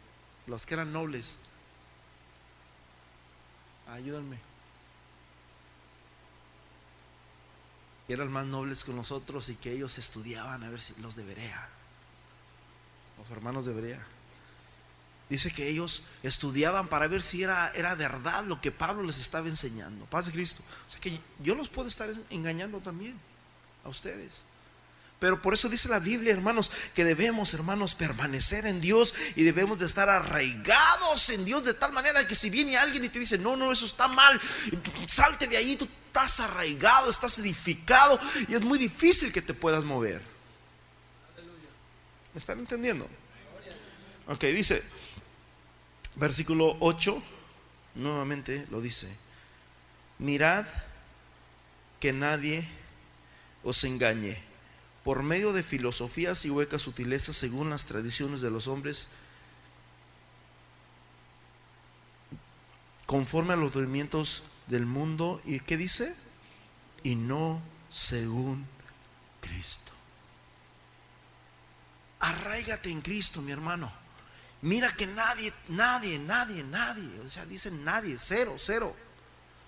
Los que eran nobles. Ayúdenme. eran más nobles que nosotros y que ellos estudiaban a ver si los de Berea, los hermanos de Berea. Dice que ellos estudiaban para ver si era, era verdad lo que Pablo les estaba enseñando. Paz de Cristo. O sea que yo los puedo estar engañando también a ustedes. Pero por eso dice la Biblia, hermanos, que debemos, hermanos, permanecer en Dios y debemos de estar arraigados en Dios de tal manera que si viene alguien y te dice, no, no, eso está mal, salte de ahí, tú estás arraigado, estás edificado y es muy difícil que te puedas mover. ¿Me están entendiendo? Ok, dice, versículo 8, nuevamente lo dice, mirad que nadie os engañe por medio de filosofías y huecas sutilezas según las tradiciones de los hombres, conforme a los movimientos del mundo. ¿Y qué dice? Y no según Cristo. Arraigate en Cristo, mi hermano. Mira que nadie, nadie, nadie, nadie, o sea, dice nadie, cero, cero.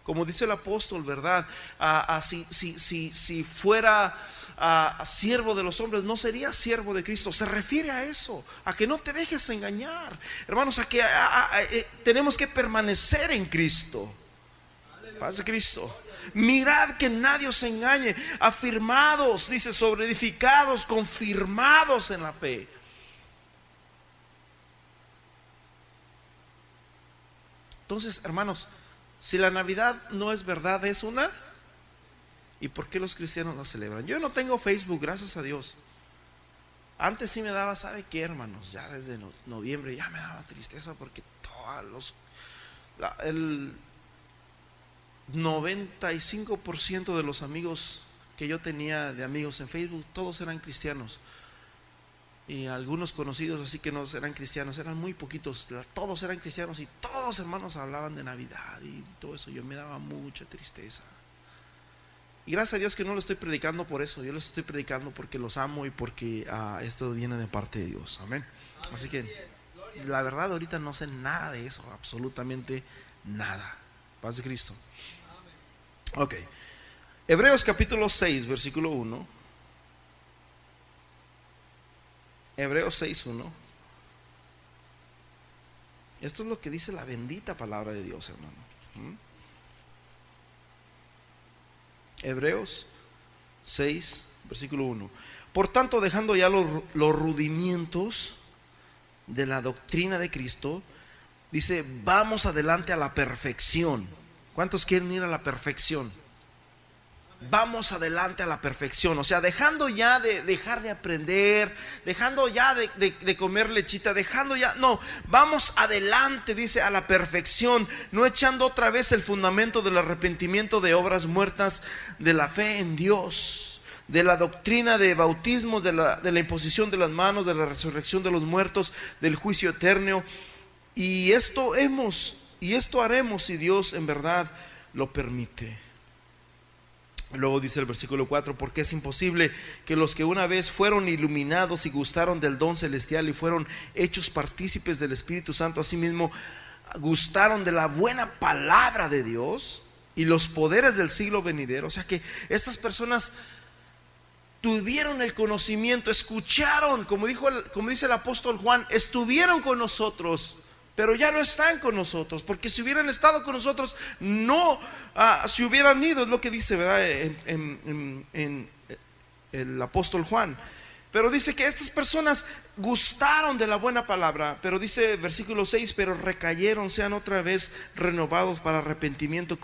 Como dice el apóstol, ¿verdad? Ah, ah, si, si, fuera ah, siervo de los hombres, no sería siervo de Cristo. Se refiere a eso, a que no te dejes engañar. Hermanos, a que eh, tenemos que permanecer en Cristo. Paz de Cristo. Mirad que nadie os engañe. Afirmados, dice, sobre edificados, confirmados en la fe. Entonces, hermanos, si la Navidad no es verdad, es una. ¿Y por qué los cristianos la celebran? Yo no tengo Facebook, gracias a Dios. Antes sí me daba, ¿sabe qué, hermanos? Ya desde noviembre ya me daba tristeza porque todos los. el 95% de los amigos que yo tenía de amigos en Facebook, todos eran cristianos y algunos conocidos así que no eran cristianos, eran muy poquitos, todos eran cristianos y todos hermanos hablaban de Navidad y todo eso, yo me daba mucha tristeza. Y gracias a Dios que no lo estoy predicando por eso, yo lo estoy predicando porque los amo y porque ah, esto viene de parte de Dios, amén. Así que la verdad ahorita no sé nada de eso, absolutamente nada. Paz de Cristo. Ok. Hebreos capítulo 6, versículo 1. Hebreos 6.1. Esto es lo que dice la bendita palabra de Dios, hermano. ¿Mm? Hebreos 6, versículo 1. Por tanto, dejando ya los, los rudimientos de la doctrina de Cristo, dice, vamos adelante a la perfección. ¿Cuántos quieren ir a la perfección? Vamos adelante a la perfección. O sea, dejando ya de dejar de aprender, dejando ya de, comer lechita, dejando ya, no, vamos adelante, dice, a la perfección, no echando otra vez el fundamento del arrepentimiento de obras muertas, de la fe en Dios, de la doctrina de bautismos, de la, de la imposición de las manos, de la resurrección de los muertos, del juicio eterno. Y esto hemos, y esto haremos si Dios en verdad lo permite. Luego dice el versículo 4, porque es imposible que los que una vez fueron iluminados y gustaron del don celestial y fueron hechos partícipes del Espíritu Santo, asimismo gustaron de la buena palabra de Dios y los poderes del siglo venidero. O sea que estas personas tuvieron el conocimiento, escucharon, como, dijo como dice el apóstol Juan, estuvieron con nosotros pero ya no están con nosotros, porque si hubieran estado con nosotros, no ah, si hubieran ido, es lo que dice ¿verdad? En, en, el apóstol Juan. Pero dice que estas personas gustaron de la buena palabra, pero dice versículo 6, pero recayeron, sean otra vez renovados para arrepentimiento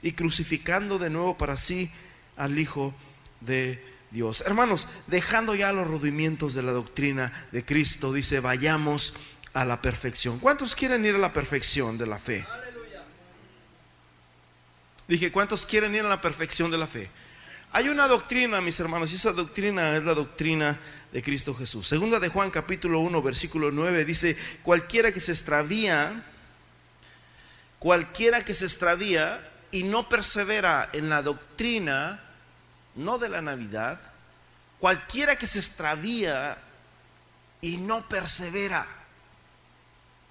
y crucificando de nuevo para sí al Hijo de Dios. Hermanos, dejando ya los rudimientos de la doctrina de Cristo, dice, vayamos a la perfección. ¿Cuántos quieren ir a la perfección de la fe? Dije, ¿cuántos quieren ir a la perfección de la fe? Hay una doctrina, mis hermanos, y esa doctrina es la doctrina de Cristo Jesús. Segunda de Juan capítulo 1, versículo 9 dice, cualquiera que se extravía, cualquiera que se extravía y no persevera en la doctrina, no de la Navidad, cualquiera que se extravía y no persevera,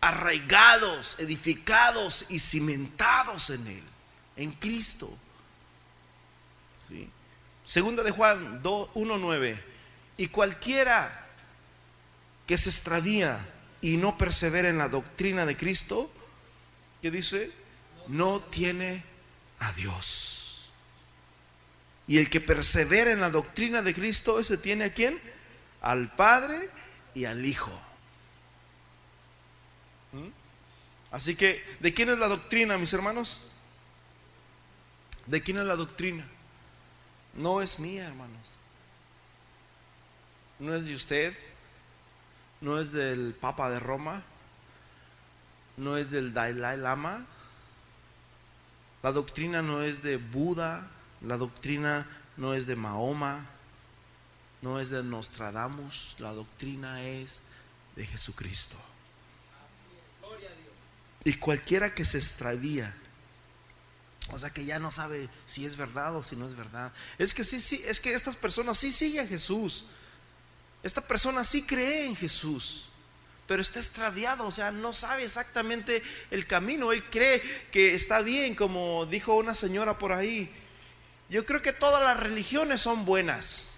arraigados, edificados y cimentados en Él, en Cristo. Segunda de Juan 1.9. Y cualquiera que se extravía y no persevera en la doctrina de Cristo, que dice, no tiene a Dios. Y el que persevera en la doctrina de Cristo, ese tiene a quién? Al Padre y al Hijo. ¿Mm? Así que, ¿de quién es la doctrina, mis hermanos? ¿De quién es la doctrina? no es mía, hermanos. No es de usted, no es del Papa de Roma, no es del Dalai Lama. La doctrina no es de Buda, la doctrina no es de Mahoma, no es de Nostradamus, la doctrina es de Jesucristo. Y cualquiera que se extravía o sea que ya no sabe si es verdad o si no es verdad. Es que sí, sí, es que estas personas sí siguen a Jesús. Esta persona sí cree en Jesús, pero está extraviado, o sea, no sabe exactamente el camino. Él cree que está bien, como dijo una señora por ahí. Yo creo que todas las religiones son buenas.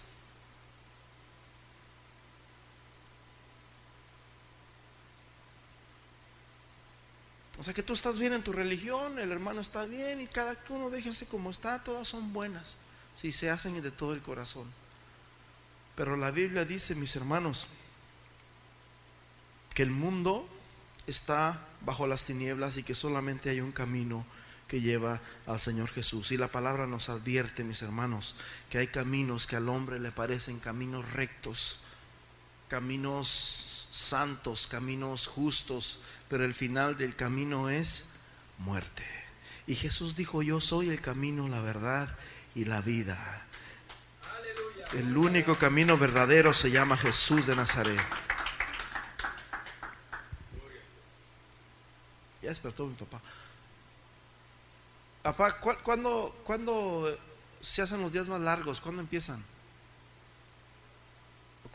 O sea que tú estás bien en tu religión, el hermano está bien y cada uno déjese como está, todas son buenas, si se hacen de todo el corazón. Pero la Biblia dice, mis hermanos, que el mundo está bajo las tinieblas y que solamente hay un camino que lleva al Señor Jesús. Y la palabra nos advierte, mis hermanos, que hay caminos que al hombre le parecen caminos rectos, caminos santos, caminos justos, pero el final del camino es muerte. Y Jesús dijo, yo soy el camino, la verdad y la vida. El único camino verdadero se llama Jesús de Nazaret. Ya despertó mi papá. Papá, ¿cuándo, ¿cuándo se hacen los días más largos? ¿Cuándo empiezan?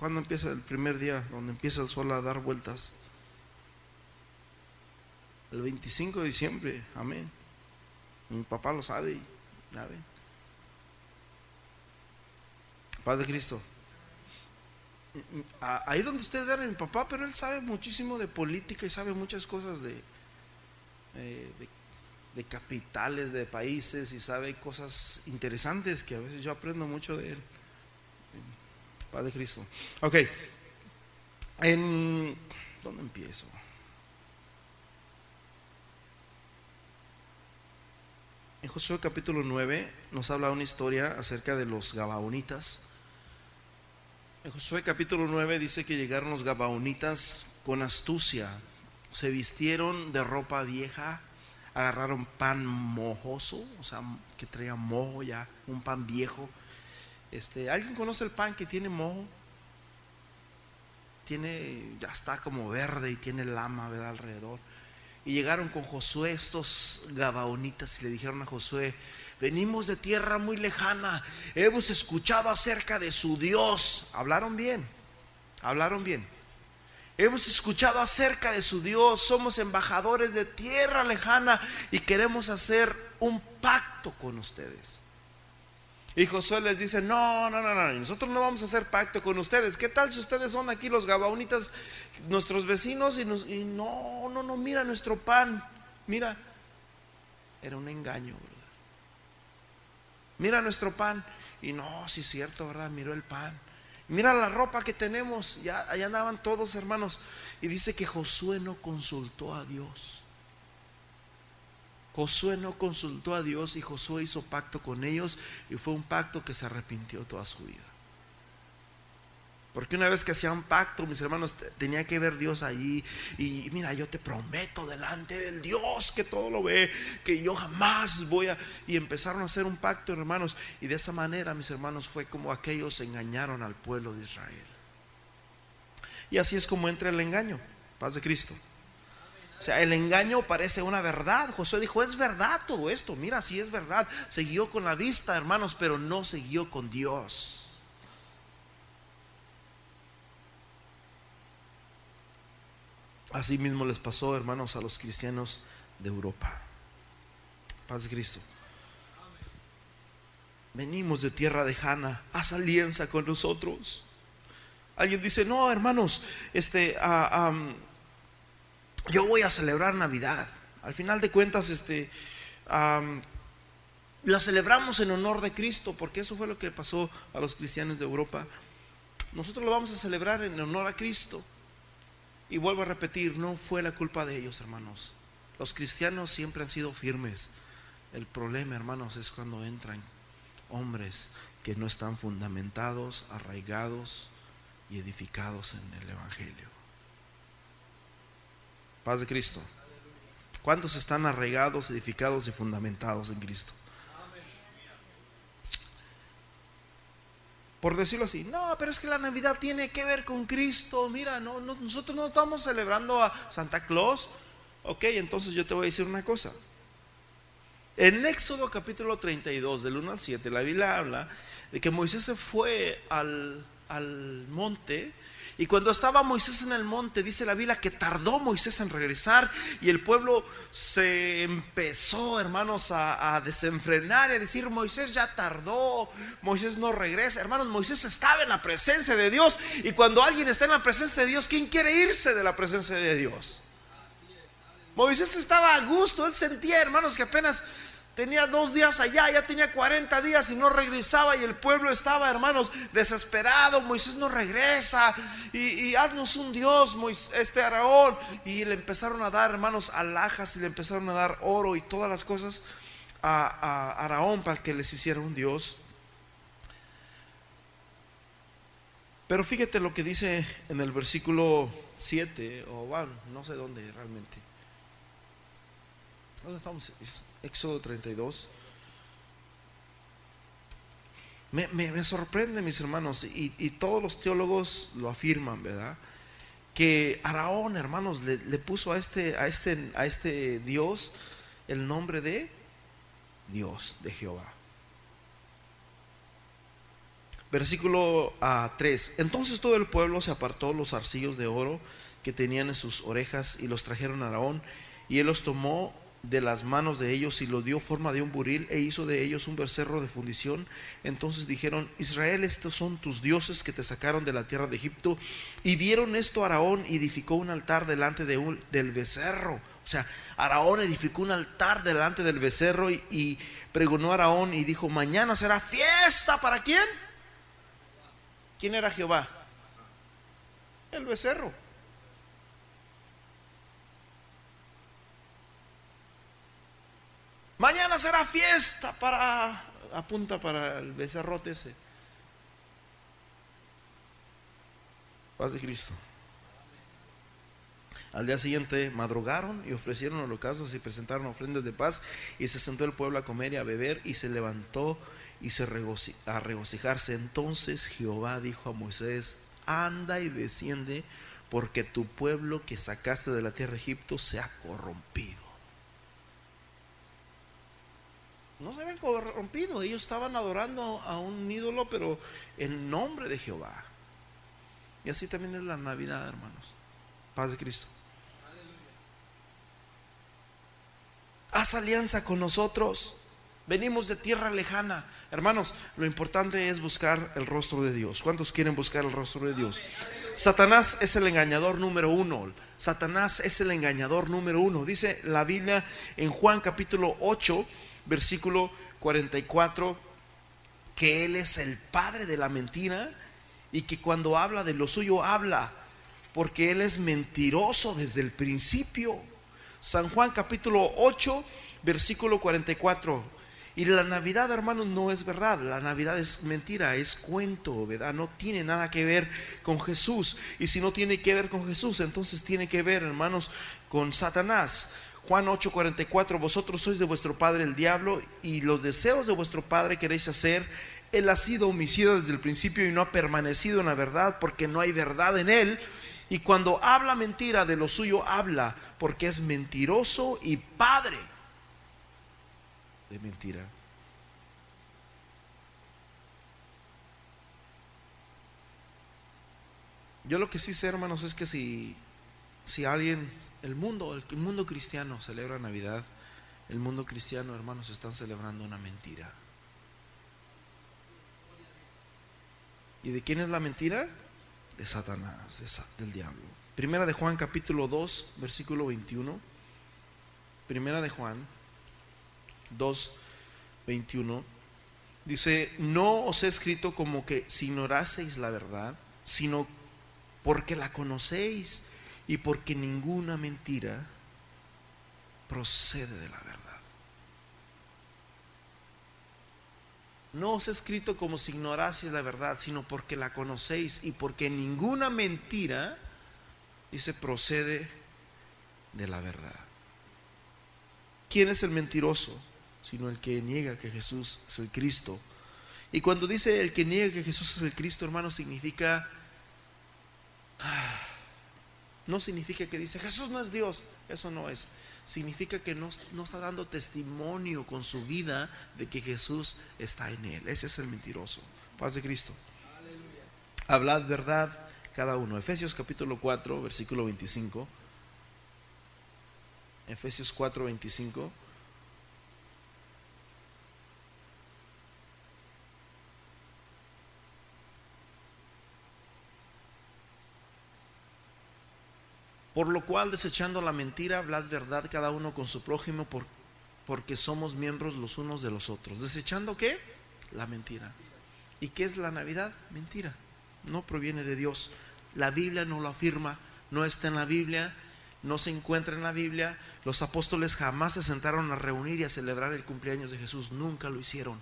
¿Cuándo empieza el primer día donde empieza el sol a dar vueltas? el 25 de diciembre, amén. Mi papá lo sabe, ¿sabe? Padre Cristo. Ahí donde ustedes ven a mi papá, pero él sabe muchísimo de política y sabe muchas cosas eh, de, de, capitales de países y sabe cosas interesantes que a veces yo aprendo mucho de él. Padre Cristo. Ok. En, ¿Dónde empiezo? En Josué capítulo 9 nos habla una historia acerca de los Gabaonitas. En Josué capítulo 9 dice que llegaron los Gabaonitas con astucia, se vistieron de ropa vieja, agarraron pan mojoso, o sea, que traía mojo ya, un pan viejo. Este, ¿Alguien conoce el pan que tiene mojo? Tiene, ya está como verde y tiene lama. Alrededor. Y llegaron con Josué estos gabaonitas y le dijeron a Josué, venimos de tierra muy lejana, hemos escuchado acerca de su Dios. Hablaron bien, hablaron bien. Hemos escuchado acerca de su Dios, somos embajadores de tierra lejana y queremos hacer un pacto con ustedes. Y Josué les dice, no, no, no, no, nosotros no vamos a hacer pacto con ustedes. ¿Qué tal si ustedes son aquí los gabaonitas, nuestros vecinos? Y, nos, no, no, no, mira nuestro pan. Mira, era un engaño. Mira nuestro pan. Y no, sí es cierto, ¿verdad? Miró el pan. Mira la ropa que tenemos, ya allá andaban todos hermanos. Y dice que Josué no consultó a Dios. Josué no consultó a Dios y Josué hizo pacto con ellos y fue un pacto que se arrepintió toda su vida. Porque una vez que hacían pacto, mis hermanos, tenía que ver Dios allí. Y mira, yo te prometo delante del Dios que todo lo ve, que yo jamás voy a... Y empezaron a hacer un pacto, hermanos. Y de esa manera, mis hermanos, fue como aquellos engañaron al pueblo de Israel. Y así es como entra el engaño. Paz de Cristo. O sea, el engaño parece una verdad. Josué dijo, es verdad todo esto. Mira, sí es verdad. Siguió con la vista, hermanos, pero no siguió con Dios. Así mismo les pasó, hermanos, a los cristianos de Europa. Paz Cristo. Venimos de tierra de Jana, haz alianza con nosotros. Alguien dice, no, hermanos, este, ah, yo voy a celebrar Navidad. Al final de cuentas, este, la celebramos en honor de Cristo, porque eso fue lo que pasó a los cristianos de Europa. Nosotros lo vamos a celebrar en honor a Cristo. Y vuelvo a repetir, no fue la culpa de ellos, hermanos. Los cristianos siempre han sido firmes. El problema, hermanos, es cuando entran hombres que no están fundamentados, arraigados y edificados en el Evangelio. Paz de Cristo. ¿Cuántos están arraigados, edificados y fundamentados en Cristo? por decirlo así. No, pero es que la Navidad tiene que ver con Cristo. Mira, no, nosotros no estamos celebrando a Santa Claus. Ok, entonces yo te voy a decir una cosa. En Éxodo capítulo 32, del 1 al 7, la Biblia habla de que Moisés se fue al, al monte y cuando estaba Moisés en el monte, dice la Biblia que tardó Moisés en regresar y el pueblo se empezó, hermanos, a, desenfrenar y a decir, Moisés ya tardó, Moisés no regresa. Hermanos, Moisés estaba en la presencia de Dios y cuando alguien está en la presencia de Dios, ¿quién quiere irse de la presencia de Dios? Moisés estaba a gusto, él sentía, hermanos, que apenas Tenía dos días allá, ya tenía 40 días y no regresaba y el pueblo estaba, hermanos, desesperado. Moisés no regresa y, haznos un Dios, Moisés, este Araón. Y le empezaron a dar, hermanos, alhajas y le empezaron a dar oro y todas las cosas a, Araón para que les hiciera un Dios. Pero fíjate lo que dice en el versículo 7, o bueno, no sé dónde realmente. ¿Dónde estamos? Éxodo 32. Me, sorprende, mis hermanos, y, todos los teólogos lo afirman, ¿verdad? Que Araón, hermanos, le, puso a este, a, este, a este Dios el nombre de Dios, de Jehová. Versículo 3. Ah, Entonces todo el pueblo se apartó los arcillos de oro que tenían en sus orejas y los trajeron a Araón, y él los tomó de las manos de ellos y lo dio forma de un buril e hizo de ellos un becerro de fundición. Entonces dijeron, Israel, estos son tus dioses que te sacaron de la tierra de Egipto. Y vieron esto Araón edificó un altar delante de un, del becerro. O sea, Araón edificó un altar delante del becerro y, y pregonó a Araón y dijo, mañana será fiesta para quién? ¿Quién era Jehová? El becerro. Mañana será fiesta para, apunta para el becerrote ese. Paz de Cristo. Al día siguiente madrugaron y ofrecieron holocaustos y presentaron ofrendas de paz y se sentó el pueblo a comer y a beber y se levantó y se a regocijarse. Entonces Jehová dijo a Moisés, anda y desciende porque tu pueblo que sacaste de la tierra de Egipto se ha corrompido. No se habían corrompido, ellos estaban adorando a un ídolo, pero en nombre de Jehová. Y así también es la Navidad, hermanos. Paz de Cristo. Haz alianza con nosotros. Venimos de tierra lejana. Hermanos, lo importante es buscar el rostro de Dios. ¿Cuántos quieren buscar el rostro de Dios? Satanás es el engañador número uno. Satanás es el engañador número uno. Dice la Biblia en Juan capítulo 8 versículo 44, que Él es el padre de la mentira y que cuando habla de lo suyo habla porque Él es mentiroso desde el principio. San Juan capítulo 8, versículo 44. Y la Navidad, hermanos, no es verdad. La Navidad es mentira, es cuento, ¿verdad? No tiene nada que ver con Jesús. Y si no tiene que ver con Jesús, entonces tiene que ver, hermanos, con Satanás. Juan 8:44, vosotros sois de vuestro padre el diablo y los deseos de vuestro padre queréis hacer. Él ha sido homicida desde el principio y no ha permanecido en la verdad porque no hay verdad en él. Y cuando habla mentira de lo suyo, habla porque es mentiroso y padre de mentira. Yo lo que sí sé, hermanos, es que si, si alguien, el mundo, el mundo cristiano celebra Navidad, el mundo cristiano, hermanos, están celebrando una mentira. ¿Y de quién es la mentira? De Satanás, del diablo. Primera de Juan capítulo 2, versículo 21. Primera de Juan 2, 21. Dice, no os he escrito como que si ignoraseis la verdad, sino porque la conocéis y porque ninguna mentira procede de la verdad. No os he escrito como si ignoraseis la verdad, sino porque la conocéis y porque ninguna mentira, dice, procede de la verdad. ¿Quién es el mentiroso? Sino el que niega que Jesús es el Cristo. Y cuando dice el que niega que Jesús es el Cristo, hermano, significa no significa que dice Jesús no es Dios, eso no es. Significa que no, está dando testimonio con su vida de que Jesús está en él. Ese es el mentiroso. Paz de Cristo. Hablad verdad cada uno. Efesios capítulo 4, versículo 25. Efesios 4, 25. Por lo cual, desechando la mentira, hablad verdad cada uno con su prójimo, porque somos miembros los unos de los otros. ¿Desechando qué? La mentira. ¿Y qué es la Navidad? Mentira. No proviene de Dios. La Biblia no lo afirma, no está en la Biblia, no se encuentra en la Biblia. Los apóstoles jamás se sentaron a reunir y a celebrar el cumpleaños de Jesús, nunca lo hicieron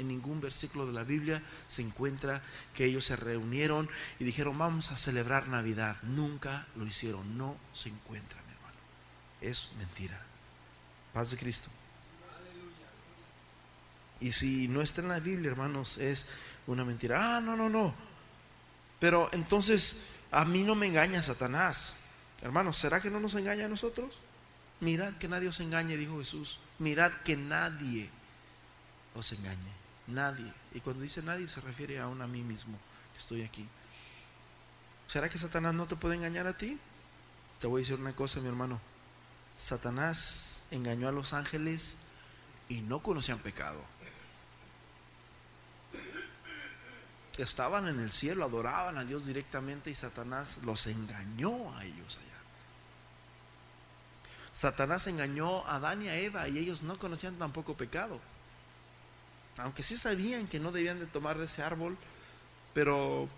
en ningún versículo de la Biblia se encuentra que ellos se reunieron y dijeron vamos a celebrar Navidad. Nunca lo hicieron, no se encuentra, mi hermano. Es mentira. Paz de Cristo. Y si no está en la Biblia, hermanos, es una mentira. Ah, no, no, no. Pero entonces a mí no me engaña Satanás. Hermanos, ¿será que no nos engaña a nosotros? Mirad que nadie os engañe, dijo Jesús. Mirad que nadie os engañe. Nadie. Y cuando dice nadie se refiere aún a mí mismo, que estoy aquí. ¿Será que Satanás no te puede engañar a ti? Te voy a decir una cosa, mi hermano. Satanás engañó a los ángeles y no conocían pecado. Estaban en el cielo, adoraban a Dios directamente y Satanás los engañó a ellos allá. Satanás engañó a Adán y a Eva y ellos no conocían tampoco pecado aunque sí sabían que no debían de tomar de ese árbol, pero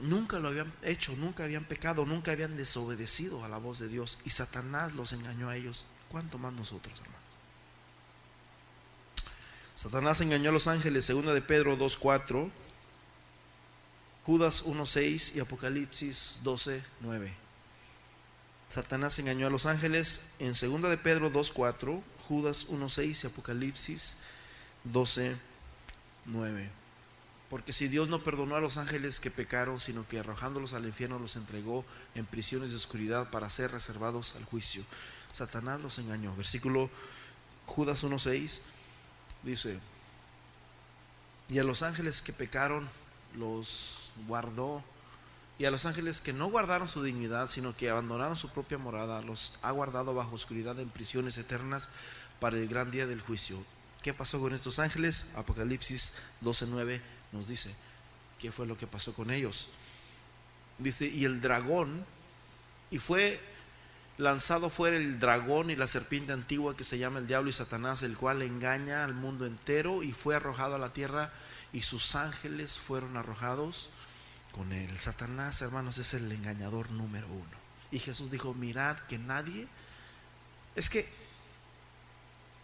nunca lo habían hecho, nunca habían pecado, nunca habían desobedecido a la voz de Dios y Satanás los engañó a ellos. ¿Cuánto más nosotros, hermanos? Satanás engañó a los ángeles, segunda de Pedro 2.4, Judas 1.6 y Apocalipsis 12.9. Satanás engañó a los ángeles en segunda de Pedro 2.4, Judas 1.6 y Apocalipsis 12, 9. Porque si Dios no perdonó a los ángeles que pecaron, sino que arrojándolos al infierno los entregó en prisiones de oscuridad para ser reservados al juicio. Satanás los engañó. Versículo Judas 1.6 dice, y a los ángeles que pecaron los guardó, y a los ángeles que no guardaron su dignidad, sino que abandonaron su propia morada, los ha guardado bajo oscuridad en prisiones eternas para el gran día del juicio. ¿Qué pasó con estos ángeles? Apocalipsis 12:9 nos dice qué fue lo que pasó con ellos. Dice, y el dragón, y fue lanzado fuera el dragón y la serpiente antigua que se llama el diablo y Satanás, el cual engaña al mundo entero y fue arrojado a la tierra y sus ángeles fueron arrojados con él. Satanás, hermanos, es el engañador número uno. Y Jesús dijo, mirad que nadie... Es que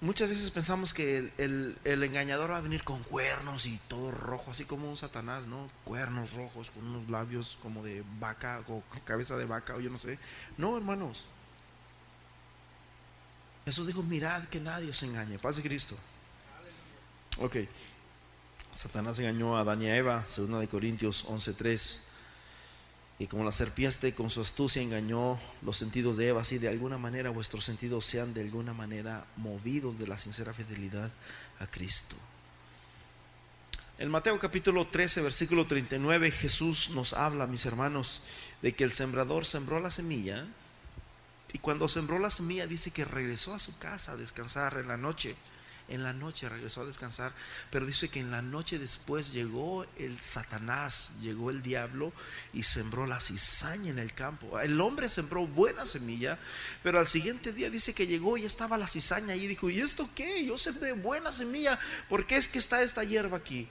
muchas veces pensamos que el, engañador va a venir con cuernos y todo rojo, así como un Satanás, ¿no? Cuernos rojos, con unos labios como de vaca o cabeza de vaca o yo no sé. No, hermanos. Jesús dijo, mirad que nadie os engañe. Paz de Cristo. Ok. Satanás engañó a Adán y a Eva, segunda de Corintios 11.3. Y como la serpiente con su astucia engañó los sentidos de Eva, así de alguna manera vuestros sentidos sean de alguna manera movidos de la sincera fidelidad a Cristo. En Mateo capítulo 13, versículo 39, Jesús nos habla, mis hermanos, de que el sembrador sembró la semilla y cuando sembró la semilla dice que regresó a su casa a descansar en la noche en la noche regresó a descansar, pero dice que en la noche después llegó el Satanás, llegó el diablo y sembró la cizaña en el campo. El hombre sembró buena semilla, pero al siguiente día dice que llegó y estaba la cizaña y dijo, ¿y esto qué? Yo sembré buena semilla, ¿por qué es que está esta hierba aquí?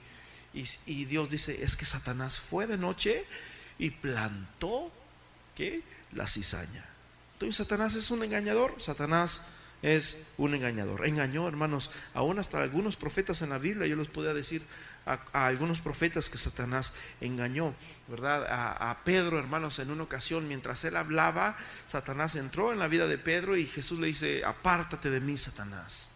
Y, y Dios dice, es que Satanás fue de noche y plantó, ¿qué? La cizaña. Entonces Satanás es un engañador, Satanás es un engañador. Engañó, hermanos, aún hasta algunos profetas en la Biblia, yo les podía decir a, algunos profetas que Satanás engañó, ¿verdad? A, Pedro, hermanos, en una ocasión, mientras él hablaba, Satanás entró en la vida de Pedro y Jesús le dice, apártate de mí, Satanás.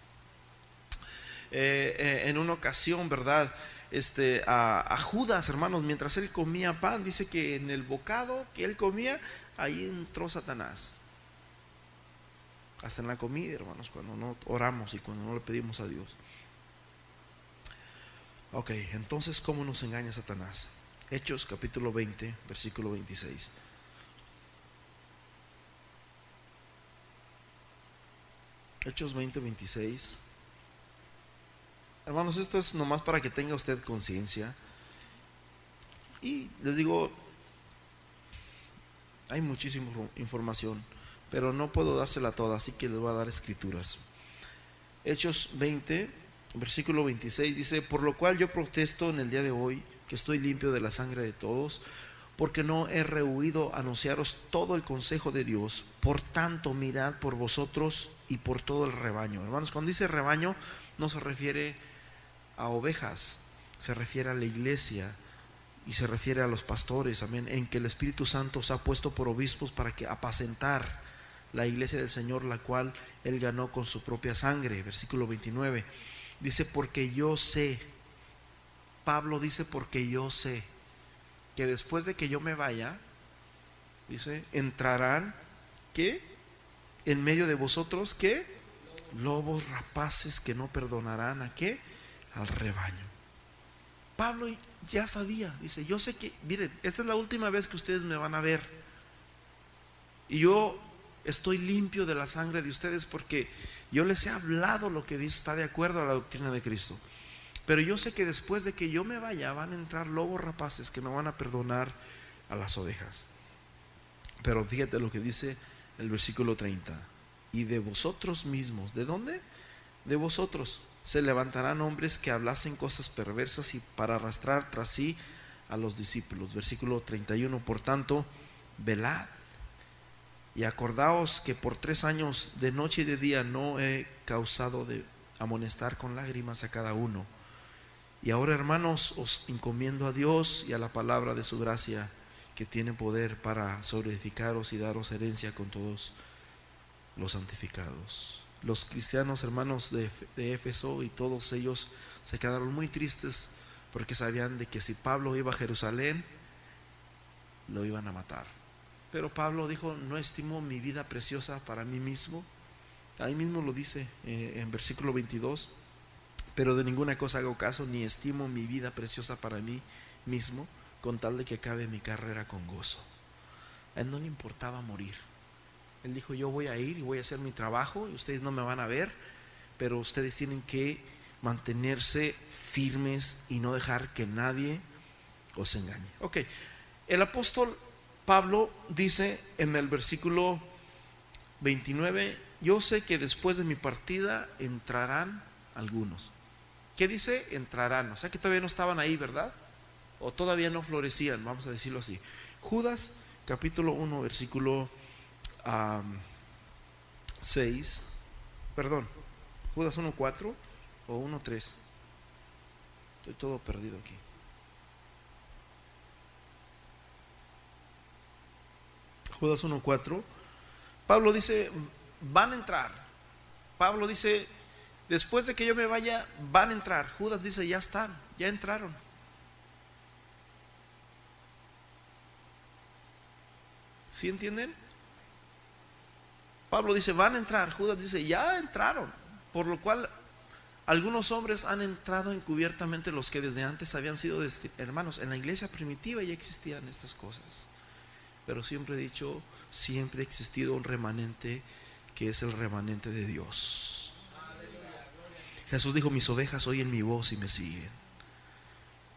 Eh, eh, en una ocasión, ¿verdad? Este, a, Judas, hermanos, mientras él comía pan, dice que en el bocado que él comía, ahí entró Satanás. Hasta en la comida, hermanos, cuando no oramos y cuando no le pedimos a Dios. Ok, entonces, ¿cómo nos engaña Satanás? Hechos capítulo 20, versículo 26. Hechos 20, 26. Hermanos, esto es nomás para que tenga usted conciencia. Y les digo, hay muchísima información pero no puedo dársela toda, así que les voy a dar escrituras. Hechos 20, versículo 26 dice, por lo cual yo protesto en el día de hoy que estoy limpio de la sangre de todos, porque no he rehuido anunciaros todo el consejo de Dios. Por tanto, mirad por vosotros y por todo el rebaño. Hermanos, cuando dice rebaño, no se refiere a ovejas, se refiere a la iglesia y se refiere a los pastores, amén, en que el Espíritu Santo os ha puesto por obispos para que apacentar la iglesia del Señor, la cual Él ganó con su propia sangre. Versículo 29. Dice, porque yo sé, Pablo dice, porque yo sé que después de que yo me vaya, dice, entrarán, ¿qué? En medio de vosotros, ¿qué? Lobos rapaces que no perdonarán a qué? Al rebaño. Pablo ya sabía, dice, yo sé que, miren, esta es la última vez que ustedes me van a ver. Y yo estoy limpio de la sangre de ustedes porque yo les he hablado lo que está de acuerdo a la doctrina de Cristo. Pero yo sé que después de que yo me vaya van a entrar lobos rapaces que no van a perdonar a las ovejas. Pero fíjate lo que dice el versículo 30. Y de vosotros mismos, ¿de dónde? De vosotros se levantarán hombres que hablasen cosas perversas y para arrastrar tras sí a los discípulos. Versículo 31. Por tanto, velad y acordaos que por tres años de noche y de día no he causado de amonestar con lágrimas a cada uno. Y ahora, hermanos, os encomiendo a Dios y a la palabra de su gracia, que tiene poder para sobreedificaros y daros herencia con todos los santificados. Los cristianos, hermanos de, de Éfeso y todos ellos se quedaron muy tristes porque sabían de que si Pablo iba a Jerusalén, lo iban a matar. Pero Pablo dijo, no estimo mi vida preciosa para mí mismo. Ahí mismo lo dice eh, en versículo 22. Pero de ninguna cosa hago caso, ni estimo mi vida preciosa para mí mismo, con tal de que acabe mi carrera con gozo. A él no le importaba morir. Él dijo, yo voy a ir y voy a hacer mi trabajo, y ustedes no me van a ver, pero ustedes tienen que mantenerse firmes y no dejar que nadie os engañe. Ok, el apóstol Pablo dice en el versículo 29, yo sé que después de mi partida entrarán algunos. ¿qué dice? Entrarán. O sea que todavía no estaban ahí, ¿verdad? O todavía no florecían, vamos a decirlo así. Judas capítulo 1, versículo 6, perdón, Judas 1, 4 o 1, 3. Estoy todo perdido aquí. Judas 1, 4. Pablo dice, van a entrar. Pablo dice, después de que yo me vaya, van a entrar. Judas dice, ya están, ya entraron. ¿Sí entienden? Pablo dice, van a entrar. Judas dice, ya entraron. Por lo cual algunos hombres han entrado encubiertamente los que desde antes habían sido hermanos. En la iglesia primitiva ya existían estas cosas. Pero siempre he dicho, siempre ha existido un remanente que es el remanente de Dios. Jesús dijo, mis ovejas oyen mi voz y me siguen.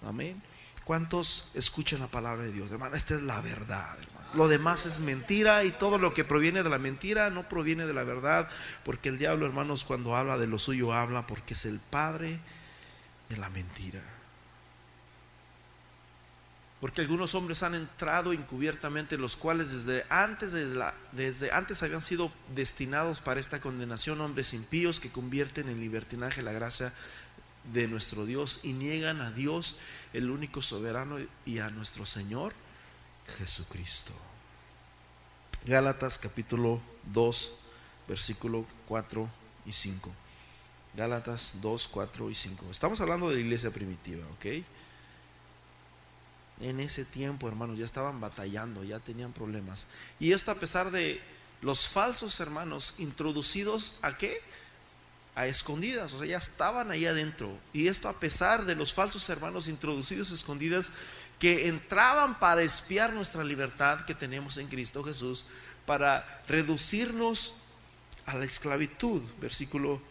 Amén. ¿Cuántos escuchan la palabra de Dios? Hermano, esta es la verdad, Lo demás es mentira y todo lo que proviene de la mentira no proviene de la verdad, porque el diablo, hermanos, cuando habla de lo suyo, habla porque es el padre de la mentira. Porque algunos hombres han entrado encubiertamente, los cuales desde antes, desde antes habían sido destinados para esta condenación, hombres impíos que convierten en libertinaje la gracia de nuestro Dios y niegan a Dios el único soberano y a nuestro Señor Jesucristo. Gálatas capítulo 2, versículo 4 y 5. Gálatas 2, 4 y 5. Estamos hablando de la iglesia primitiva, ¿ok? En ese tiempo, hermanos, ya estaban batallando, ya tenían problemas. Y esto a pesar de los falsos hermanos introducidos a qué? a escondidas, o sea, ya estaban ahí adentro. Y esto a pesar de los falsos hermanos introducidos a escondidas que entraban para espiar nuestra libertad que tenemos en Cristo Jesús, para reducirnos a la esclavitud, versículo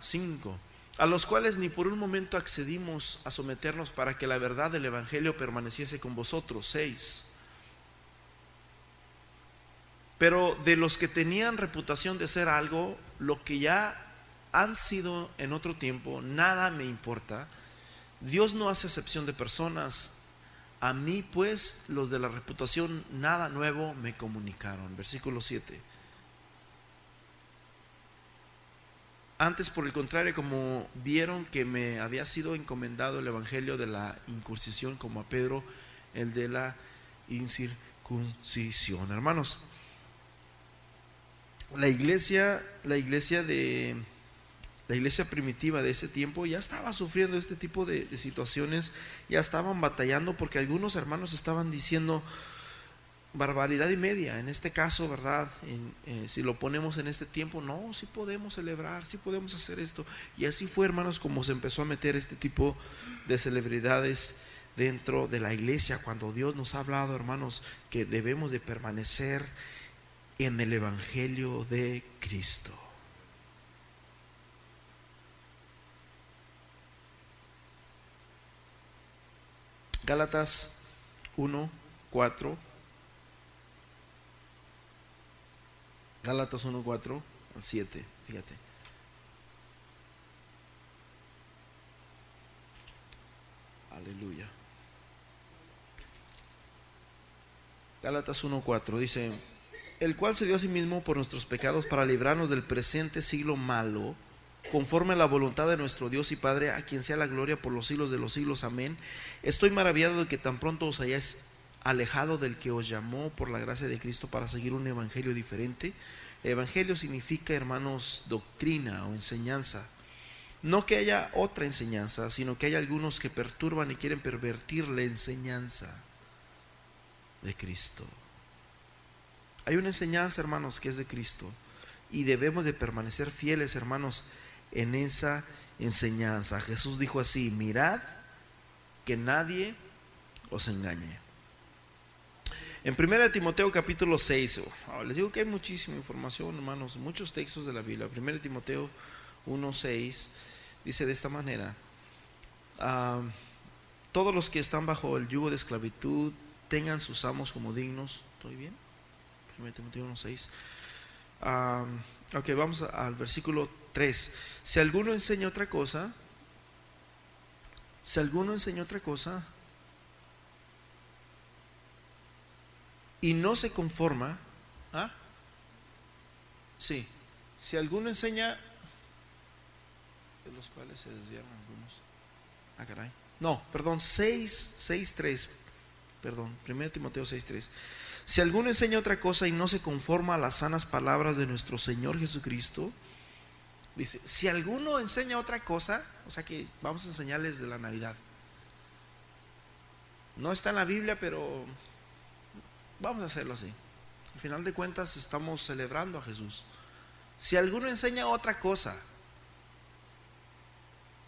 5, a los cuales ni por un momento accedimos a someternos para que la verdad del Evangelio permaneciese con vosotros. 6. Pero de los que tenían reputación de ser algo, lo que ya han sido en otro tiempo, nada me importa. Dios no hace excepción de personas. A mí pues los de la reputación nada nuevo me comunicaron. Versículo 7. Antes, por el contrario, como vieron que me había sido encomendado el evangelio de la incursión, como a Pedro, el de la incircuncisión. Hermanos, la iglesia, la iglesia de la iglesia primitiva de ese tiempo ya estaba sufriendo este tipo de, situaciones, ya estaban batallando porque algunos hermanos estaban diciendo barbaridad y media. En este caso, ¿verdad? Eh, si lo ponemos en este tiempo, no, sí podemos celebrar, sí podemos hacer esto. Y así fue, hermanos, como se empezó a meter este tipo de celebridades dentro de la iglesia, cuando Dios nos ha hablado, hermanos, que debemos de permanecer en el Evangelio de Cristo. Gálatas 1, 4. Gálatas 1, 4 al 7, fíjate. Aleluya. Gálatas 1:4 dice, el cual se dio a sí mismo por nuestros pecados para librarnos del presente siglo malo conforme a la voluntad de nuestro Dios y Padre, a quien sea la gloria por los siglos de los siglos. Amén. Estoy maravillado de que tan pronto os hayáis alejado del que os llamó por la gracia de Cristo para seguir un evangelio diferente. evangelio significa, hermanos, doctrina o enseñanza. No que haya otra enseñanza, sino que hay algunos que perturban y quieren pervertir la enseñanza de Cristo. Hay una enseñanza, hermanos, que es de Cristo y debemos de permanecer fieles, hermanos, en esa enseñanza. Jesús dijo así, mirad que nadie os engañe. En 1 Timoteo capítulo 6, les digo que hay muchísima información, hermanos, muchos textos de la Biblia. 1 Timoteo 1.6 dice de esta manera, ah, todos los que están bajo el yugo de esclavitud tengan sus amos como dignos. ¿Estoy bien? 1 Timoteo 1.6. Ah, ok, vamos al versículo 3. Si alguno enseña otra cosa Si alguno enseña otra cosa y no se conforma, ¿ah? Sí, si alguno enseña, de los cuales se desvían algunos. Ah, caray. No, perdón, 6, 6, 3. Perdón, 1 Timoteo 6, 3. Si alguno enseña otra cosa y no se conforma a las sanas palabras de nuestro Señor Jesucristo, dice, si alguno enseña otra cosa, o sea que vamos a enseñarles de la Navidad. No está en la Biblia, pero vamos a hacerlo así. Al final de cuentas estamos celebrando a Jesús. Si alguno enseña otra cosa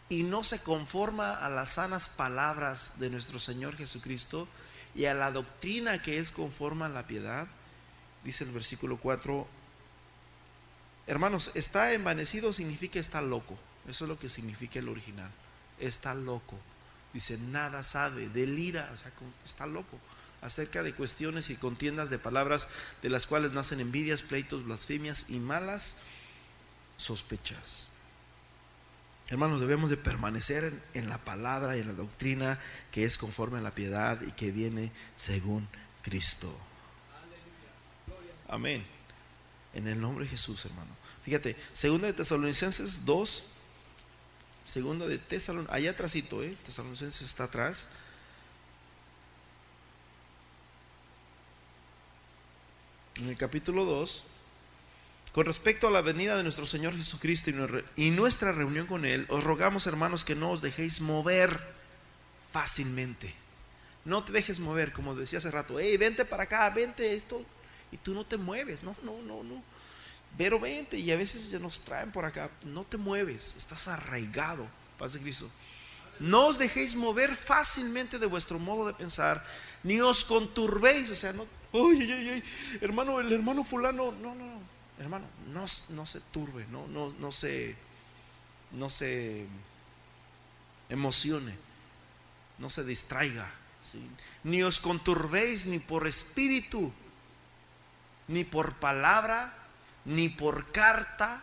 y no se conforma a las sanas palabras de nuestro Señor Jesucristo, y a la doctrina que es conforme a la piedad, dice el versículo 4, hermanos, está envanecido significa está loco, eso es lo que significa el original, está loco, dice, nada sabe, delira, o sea, está loco acerca de cuestiones y contiendas de palabras de las cuales nacen envidias, pleitos, blasfemias y malas sospechas. Hermanos, debemos de permanecer en, la palabra y en la doctrina que es conforme a la piedad y que viene según Cristo. Amén. En el nombre de Jesús, hermano. Fíjate, segunda de Tesalonicenses 2, segunda de Tesalonicenses, allá atrásito, ¿eh? Tesalonicenses está atrás. En el capítulo 2, con respecto a la venida de nuestro Señor Jesucristo y nuestra reunión con Él, os rogamos hermanos que no os dejéis mover fácilmente. No te dejes mover, como decía hace rato, hey, vente para acá, vente esto, y tú no te mueves, no, no, no, no. Pero vente, y a veces ya nos traen por acá, no te mueves, estás arraigado, paz de Cristo. No os dejéis mover fácilmente de vuestro modo de pensar, ni os conturbéis, o sea, no, oye, oye, oye, hermano, el hermano fulano, no, no, no hermano, no, no se turbe, no, no, no, se, no se emocione, no se distraiga, ni os conturbéis ni por espíritu, ni por palabra, ni por carta,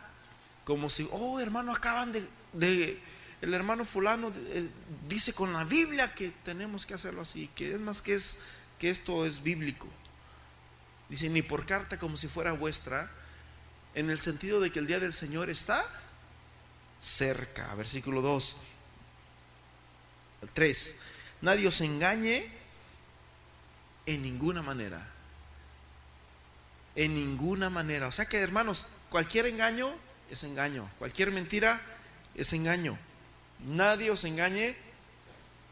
como si, oh hermano, acaban de, el hermano fulano eh, dice con la Biblia que tenemos que hacerlo así, que es más que es que esto es bíblico. Dice, ni por carta como si fuera vuestra, en el sentido de que el día del Señor está cerca. Versículo 2. El 3. Nadie os engañe en ninguna manera. En ninguna manera. O sea que, hermanos, cualquier engaño es engaño. Cualquier mentira es engaño. Nadie os engañe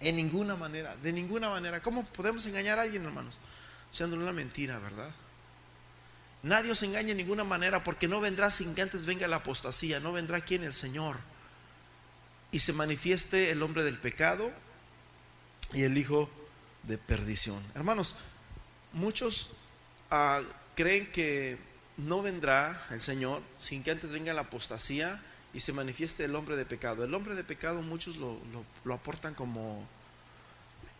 en ninguna manera. De ninguna manera. ¿Cómo podemos engañar a alguien, hermanos? Siendo una mentira, ¿verdad? Nadie os engañe de ninguna manera, porque no vendrá sin que antes venga la apostasía, no vendrá quien el Señor. Y se manifieste el hombre del pecado y el hijo de perdición. Hermanos, muchos ah, creen que no vendrá el Señor sin que antes venga la apostasía y se manifieste el hombre de pecado. El hombre de pecado muchos lo aportan como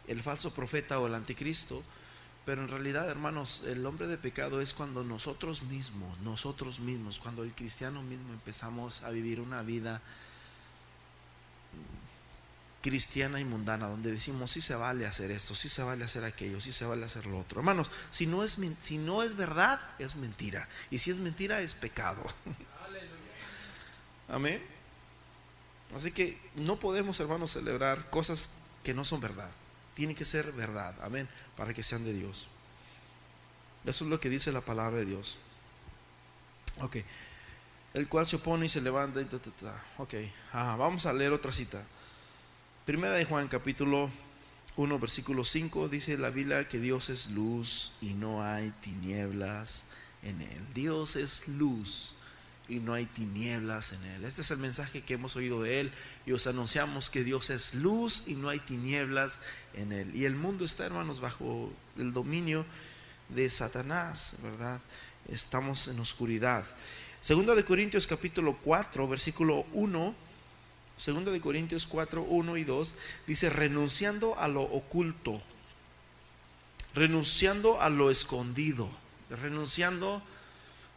el falso profeta o el anticristo pero en realidad, hermanos, el hombre de pecado es cuando nosotros mismos, nosotros mismos, cuando el cristiano mismo empezamos a vivir una vida cristiana y mundana, donde decimos, sí se vale hacer esto, sí se vale hacer aquello, sí se vale hacer lo otro. Hermanos, si no es, si no es verdad, es mentira. Y si es mentira, es pecado. Amén. Así que no podemos, hermanos, celebrar cosas que no son verdad. Tiene que ser verdad. Amén para que sean de Dios. Eso es lo que dice la palabra de Dios. Ok. El cual se opone y se levanta. Y Ok. vamos a leer otra cita. Primera de Juan, capítulo 1, versículo 5, dice la Biblia que Dios es luz y no hay tinieblas en él. Dios es luz y no hay tinieblas en él. Este es el mensaje que hemos oído de él y os anunciamos que Dios es luz y no hay tinieblas en él. Y el mundo está, hermanos, bajo el dominio de Satanás, ¿verdad? Estamos en oscuridad. Segunda de Corintios capítulo 4, versículo 1. Segunda de Corintios 4, 1 y 2 dice renunciando a lo oculto, renunciando a lo escondido, renunciando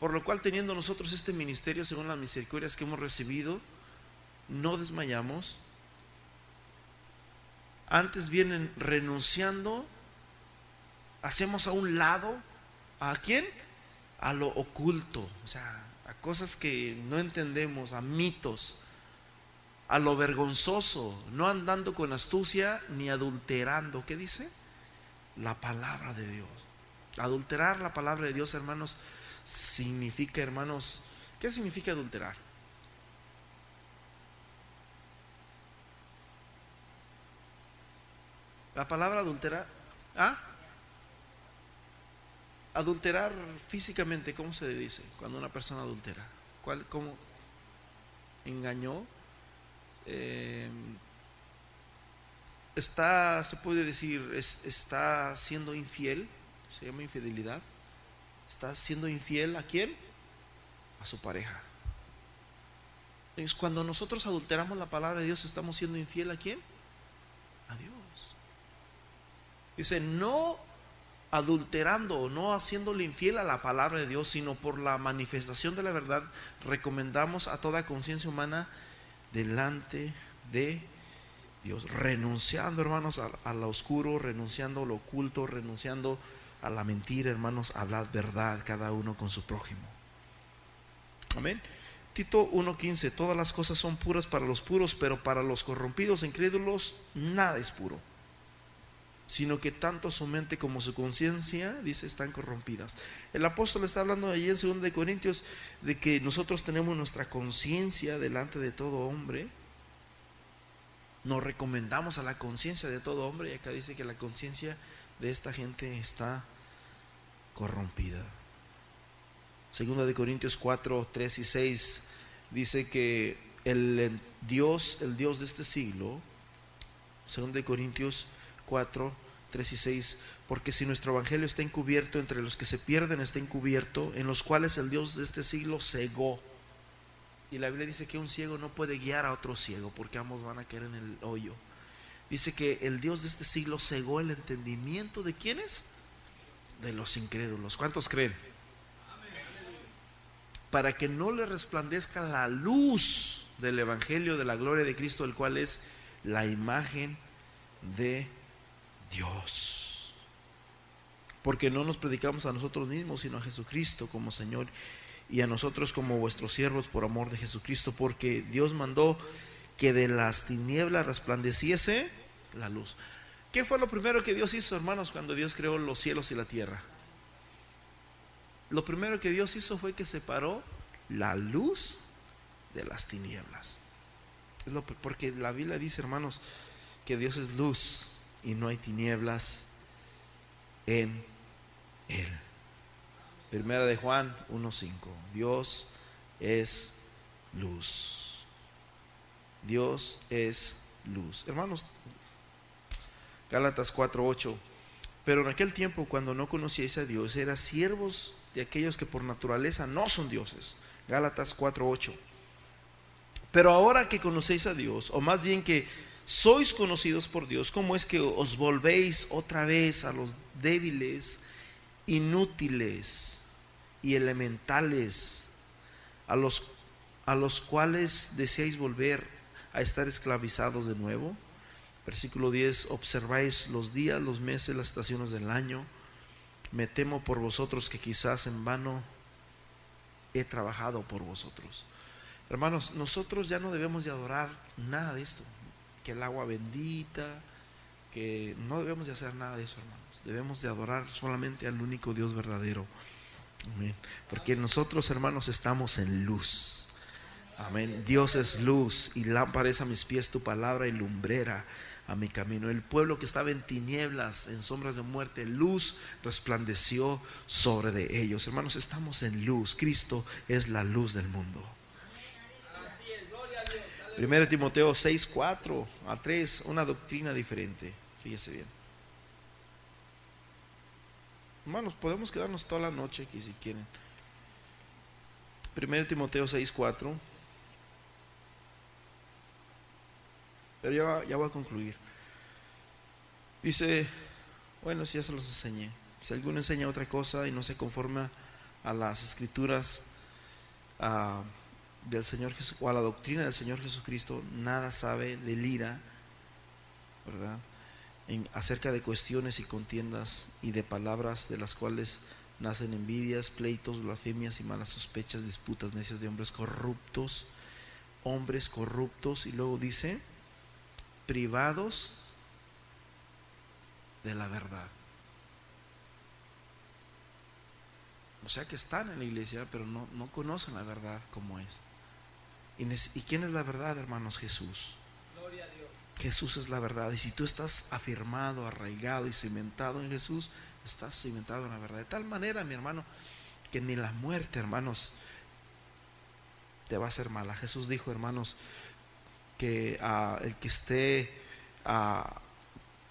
por lo cual, teniendo nosotros este ministerio, según las misericordias que hemos recibido, no desmayamos, antes vienen renunciando, hacemos a un lado, ¿a quién? A lo oculto, o sea, a cosas que no entendemos, a mitos, a lo vergonzoso, no andando con astucia ni adulterando. ¿Qué dice? La palabra de Dios. Adulterar la palabra de Dios, hermanos, significa, hermanos, ¿qué significa adulterar? La palabra adulterar, ¿ah? Adulterar físicamente, ¿cómo se dice cuando una persona adultera? ¿Cuál, ¿Cómo? ¿Engañó? Eh, está, se puede decir, está siendo infiel, se llama infidelidad. Está siendo infiel a quién? A su pareja. Cuando nosotros adulteramos la palabra de Dios, estamos siendo infiel a quién? A Dios. Dice, no adulterando o no haciéndole infiel a la palabra de Dios, sino por la manifestación de la verdad, recomendamos a toda conciencia humana delante de Dios, renunciando, hermanos, a, lo oscuro, renunciando a lo oculto, renunciando a la mentira, hermanos, hablad verdad cada uno con su prójimo. Amén. Tito 1.15, todas las cosas son puras para los puros, pero para los corrompidos e incrédulos nada es puro sino que tanto su mente como su conciencia, dice, están corrompidas. El apóstol está hablando allí en 2 de Corintios de que nosotros tenemos nuestra conciencia delante de todo hombre. Nos recomendamos a la conciencia de todo hombre y acá dice que la conciencia de esta gente está corrompida. Segunda de Corintios 4, 3 y 6 dice que el Dios, el Dios de este siglo, segunda de Corintios 4, 3 y 6, porque si nuestro evangelio está encubierto entre los que se pierden, está encubierto, en los cuales el Dios de este siglo cegó. Y la Biblia dice que un ciego no puede guiar a otro ciego, porque ambos van a caer en el hoyo. Dice que el Dios de este siglo cegó el entendimiento de quiénes? De los incrédulos. ¿Cuántos creen? Para que no le resplandezca la luz del Evangelio de la gloria de Cristo, el cual es la imagen de Dios. Porque no nos predicamos a nosotros mismos, sino a Jesucristo como Señor y a nosotros como vuestros siervos por amor de Jesucristo, porque Dios mandó que de las tinieblas resplandeciese la luz. ¿Qué fue lo primero que Dios hizo, hermanos, cuando Dios creó los cielos y la tierra? Lo primero que Dios hizo fue que separó la luz de las tinieblas. porque la Biblia dice, hermanos, que Dios es luz y no hay tinieblas en él. Primera de Juan 1.5. Dios es luz. Dios es luz. Hermanos, Gálatas 4.8. Pero en aquel tiempo, cuando no conocíais a Dios, eran siervos de aquellos que por naturaleza no son dioses. Gálatas 4.8. Pero ahora que conocéis a Dios, o más bien que sois conocidos por Dios, ¿cómo es que os volvéis otra vez a los débiles, inútiles y elementales, a los, a los cuales deseáis volver a estar esclavizados de nuevo? Versículo 10, observáis los días, los meses, las estaciones del año. Me temo por vosotros que quizás en vano he trabajado por vosotros. Hermanos, nosotros ya no debemos de adorar nada de esto que el agua bendita, que no debemos de hacer nada de eso, hermanos. Debemos de adorar solamente al único Dios verdadero. Amén. Porque nosotros, hermanos, estamos en luz. Amén. Dios es luz y lámpara es a mis pies tu palabra y lumbrera a mi camino. El pueblo que estaba en tinieblas, en sombras de muerte, luz resplandeció sobre de ellos. Hermanos, estamos en luz. Cristo es la luz del mundo. 1 Timoteo 6, 4 a 3, una doctrina diferente. Fíjese bien. Hermanos, podemos quedarnos toda la noche aquí si quieren. 1 Timoteo 6, 4. Pero ya, voy a concluir. Dice, bueno, si ya se los enseñé. Si alguno enseña otra cosa y no se conforma a las escrituras, a del Señor o a la doctrina del Señor Jesucristo, nada sabe del ira, ¿verdad? en, acerca de cuestiones y contiendas y de palabras de las cuales nacen envidias, pleitos, blasfemias y malas sospechas, disputas necias de hombres corruptos, hombres corruptos, y luego dice, privados de la verdad. O sea que están en la iglesia, pero no, no conocen la verdad como es. ¿Y, ¿Y quién es la verdad, hermanos? Jesús. Gloria a Dios. Jesús es la verdad. Y si tú estás afirmado, arraigado y cimentado en Jesús, estás cimentado en la verdad. De tal manera, mi hermano, que ni la muerte, hermanos, te va a hacer mala. Jesús dijo, hermanos, que ah, el que esté, a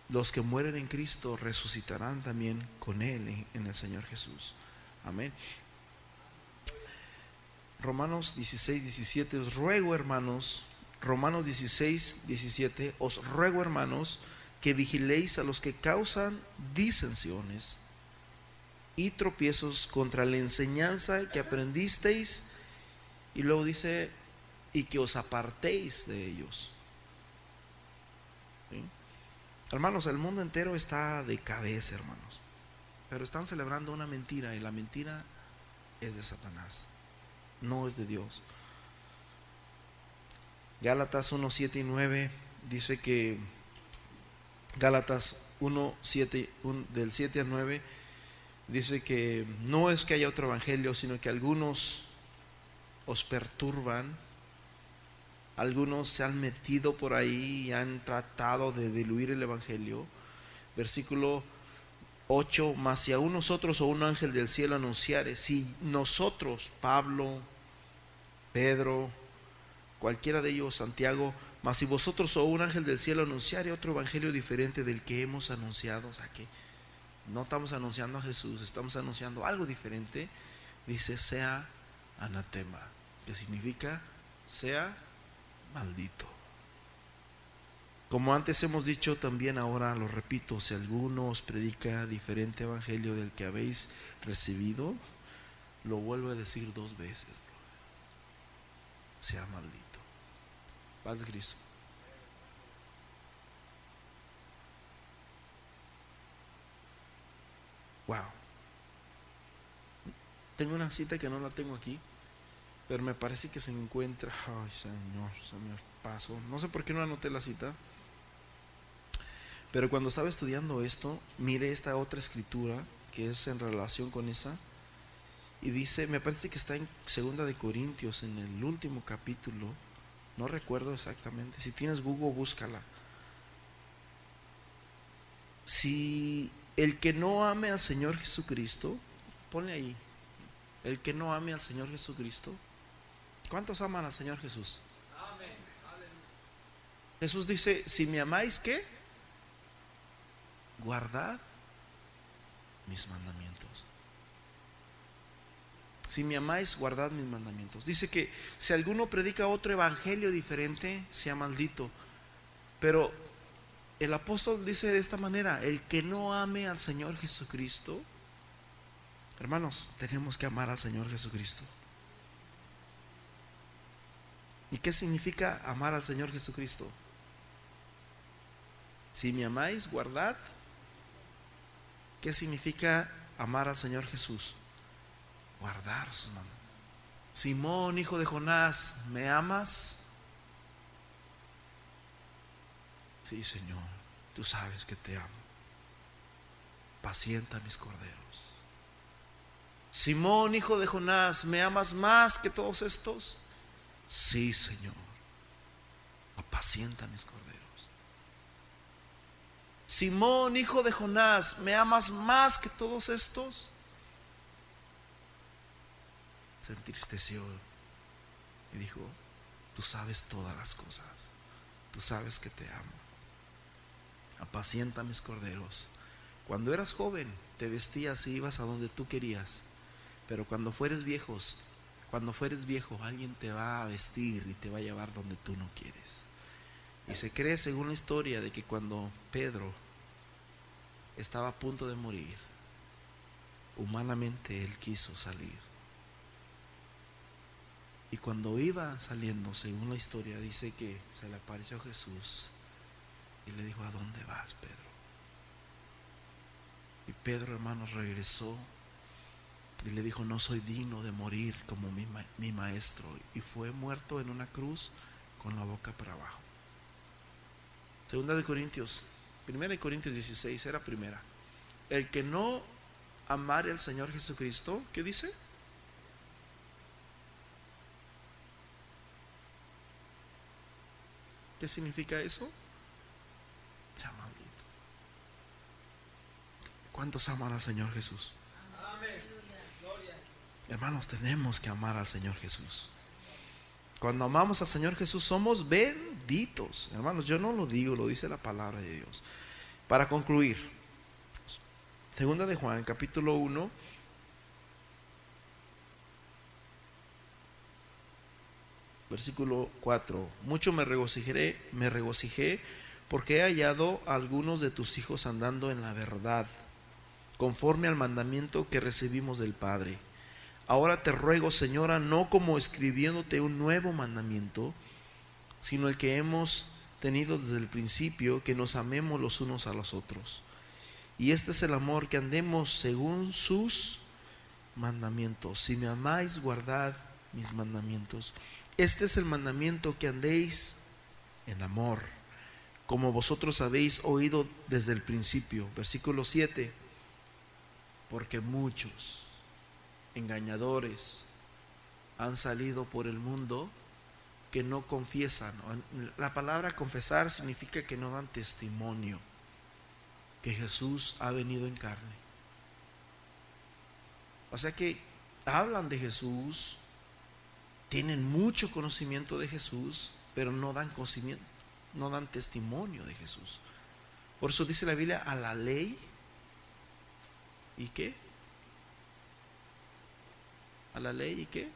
los que mueren en Cristo resucitarán también con Él en, en el Señor Jesús. Amén. Romanos 16, 17, os ruego hermanos, Romanos 16, 17, os ruego hermanos que vigiléis a los que causan disensiones y tropiezos contra la enseñanza que aprendisteis y luego dice y que os apartéis de ellos. ¿Sí? Hermanos, el mundo entero está de cabeza, hermanos, pero están celebrando una mentira y la mentira es de Satanás, no es de Dios. Gálatas 1, 7 y 9 dice que Gálatas 1, 7, 1, del 7 al 9 dice que no es que haya otro evangelio, sino que algunos os perturban, algunos se han metido por ahí y han tratado de diluir el evangelio. Versículo 8, más si aún nosotros o un ángel del cielo anunciare, si nosotros, Pablo, Pedro, cualquiera de ellos, Santiago, mas si vosotros o un ángel del cielo anunciare otro evangelio diferente del que hemos anunciado, o sea que no estamos anunciando a Jesús, estamos anunciando algo diferente, dice sea anatema, que significa sea maldito. Como antes hemos dicho, también ahora lo repito, si alguno os predica diferente evangelio del que habéis recibido, lo vuelvo a decir dos veces, sea maldito. Paz Cristo. Wow. Tengo una cita que no la tengo aquí, pero me parece que se encuentra. Ay, Señor, se me pasó. No sé por qué no anoté la cita. Pero cuando estaba estudiando esto, miré esta otra escritura que es en relación con esa. Y dice, me parece que está en Segunda de Corintios, en el último capítulo. No recuerdo exactamente. Si tienes Google, búscala. Si el que no ame al Señor Jesucristo, ponle ahí. El que no ame al Señor Jesucristo. ¿Cuántos aman al Señor Jesús? Jesús dice, si me amáis, ¿qué? Guardad mis mandamientos. Si me amáis, guardad mis mandamientos. Dice que si alguno predica otro evangelio diferente, sea maldito. Pero el apóstol dice de esta manera, el que no ame al Señor Jesucristo, hermanos, tenemos que amar al Señor Jesucristo. ¿Y qué significa amar al Señor Jesucristo? Si me amáis, guardad. ¿Qué significa amar al Señor Jesús? Guardar su mano. Simón, hijo de Jonás, ¿me amas? Sí, Señor, tú sabes que te amo. Pacienta mis corderos. Simón, hijo de Jonás, ¿me amas más que todos estos? Sí, Señor. Apacienta mis corderos. Simón, hijo de Jonás, ¿me amas más que todos estos? Se entristeció y dijo, tú sabes todas las cosas, tú sabes que te amo. Apacienta mis corderos. Cuando eras joven, te vestías y ibas a donde tú querías, pero cuando fueres viejos, cuando fueres viejo, alguien te va a vestir y te va a llevar donde tú no quieres. Y se cree, según la historia, de que cuando Pedro estaba a punto de morir, humanamente él quiso salir. Y cuando iba saliendo, según la historia, dice que se le apareció Jesús y le dijo, ¿a dónde vas, Pedro? Y Pedro, hermanos, regresó y le dijo, no soy digno de morir como mi, maestro. Y fue muerto en una cruz con la boca para abajo. Segunda de Corintios, primera de Corintios 16, era primera. El que no amare al Señor Jesucristo, ¿qué dice? ¿Qué significa eso? Sea maldito. ¿Cuántos aman al Señor Jesús? Hermanos, tenemos que amar al Señor Jesús. Cuando amamos al Señor Jesús somos benditos. Hermanos, yo no lo digo, lo dice la palabra de Dios. Para concluir, segunda de Juan, capítulo 1, versículo 4. Mucho me regocijé, me regocijé porque he hallado a algunos de tus hijos andando en la verdad, conforme al mandamiento que recibimos del Padre. Ahora te ruego, Señora, no como escribiéndote un nuevo mandamiento, sino el que hemos tenido desde el principio, que nos amemos los unos a los otros. Y este es el amor, que andemos según sus mandamientos. Si me amáis, guardad mis mandamientos. Este es el mandamiento que andéis en amor, como vosotros habéis oído desde el principio. Versículo 7. Porque muchos engañadores han salido por el mundo que no confiesan. La palabra confesar significa que no dan testimonio que Jesús ha venido en carne. O sea que hablan de Jesús, tienen mucho conocimiento de Jesús, pero no dan conocimiento, no dan testimonio de Jesús. Por eso dice la Biblia a la ley y qué? A la ley y qué?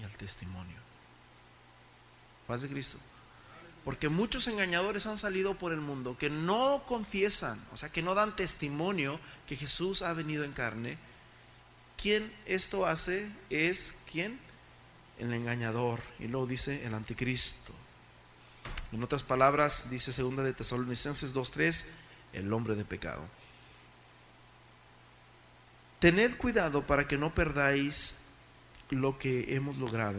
Y al testimonio. Paz de Cristo. Porque muchos engañadores han salido por el mundo que no confiesan, o sea, que no dan testimonio que Jesús ha venido en carne. Quien esto hace es quién? El engañador. Y luego dice el anticristo. En otras palabras, dice segunda de Tesalonicenses 2:3, el hombre de pecado. Tened cuidado para que no perdáis lo que hemos logrado.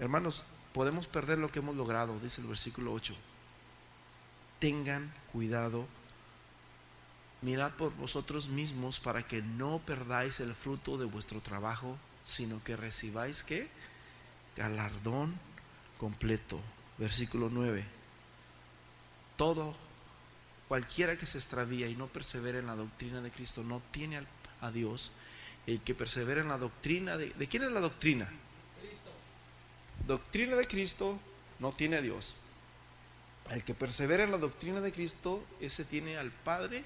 Hermanos, podemos perder lo que hemos logrado, dice el versículo 8. Tengan cuidado. Mirad por vosotros mismos para que no perdáis el fruto de vuestro trabajo, sino que recibáis qué? Galardón completo. Versículo 9. Todo, cualquiera que se extravía y no persevera en la doctrina de Cristo, no tiene a Dios el que persevera en la doctrina de... ¿De quién es la doctrina? Cristo. Doctrina de Cristo no tiene a Dios. El que persevera en la doctrina de Cristo, ese tiene al Padre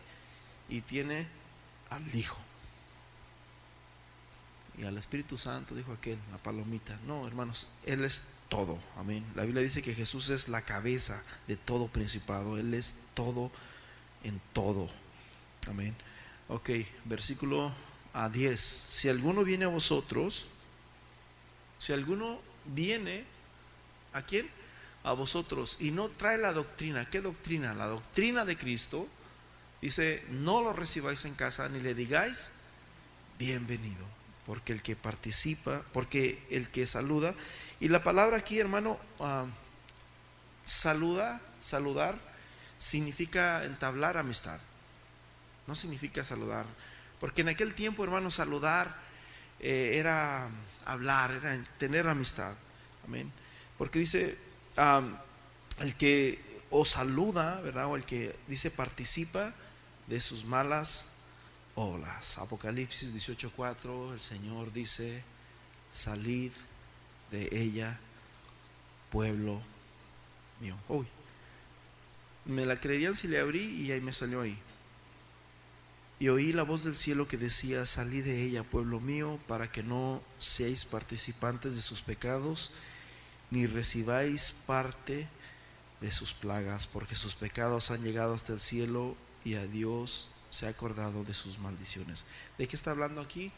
y tiene al Hijo. Y al Espíritu Santo, dijo aquel, la palomita. No, hermanos, Él es todo. Amén. La Biblia dice que Jesús es la cabeza de todo principado. Él es todo en todo. Amén. Ok, versículo a 10. Si alguno viene a vosotros, si alguno viene, ¿a quién? A vosotros y no trae la doctrina. ¿Qué doctrina? La doctrina de Cristo. Dice, no lo recibáis en casa ni le digáis, bienvenido. Porque el que participa, porque el que saluda, y la palabra aquí, hermano, ah, saluda, saludar, significa entablar amistad. No significa saludar porque en aquel tiempo, hermano, saludar eh, era hablar, era tener amistad. Amén. Porque dice, el que os saluda, ¿verdad? O el que dice participa de sus malas olas. Apocalipsis 18:4, el Señor dice, salid de ella, pueblo mío. Uy, me la creerían si le abrí y ahí me salió ahí. Y oí la voz del cielo que decía, salí de ella, pueblo mío, para que no seáis participantes de sus pecados, ni recibáis parte de sus plagas, porque sus pecados han llegado hasta el cielo y a Dios se ha acordado de sus maldiciones. ¿De qué está hablando aquí?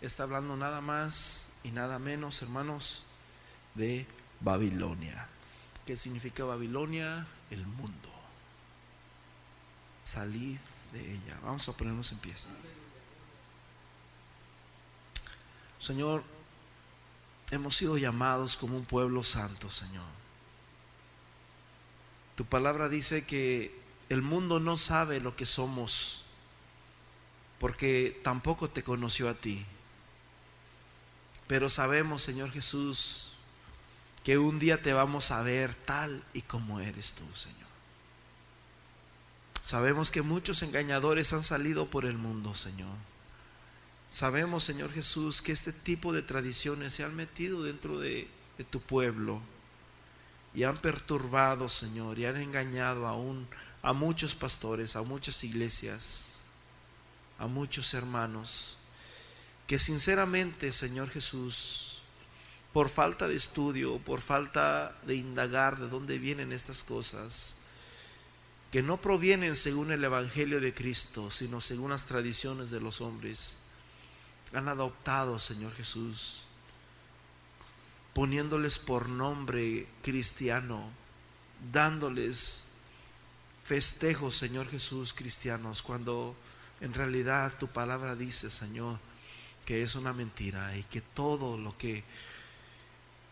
Está hablando nada más y nada menos, hermanos, de Babilonia. ¿Qué significa Babilonia? El mundo. Salid de ella. Vamos a ponernos en pie. Señor, hemos sido llamados como un pueblo santo, Señor. Tu palabra dice que el mundo no sabe lo que somos porque tampoco te conoció a ti. Pero sabemos, Señor Jesús, que un día te vamos a ver tal y como eres tú, Señor. Sabemos que muchos engañadores han salido por el mundo, Señor. Sabemos, Señor Jesús, que este tipo de tradiciones se han metido dentro de, tu pueblo y han perturbado, Señor, y han engañado aún a muchos pastores, a muchas iglesias, a muchos hermanos, que sinceramente, Señor Jesús, por falta de estudio, por falta de indagar de dónde vienen estas cosas, que no provienen según el Evangelio de Cristo, sino según las tradiciones de los hombres, han adoptado, Señor Jesús, poniéndoles por nombre cristiano, dándoles festejos, Señor Jesús, cristianos, cuando en realidad tu palabra dice, Señor, que es una mentira y que todo lo que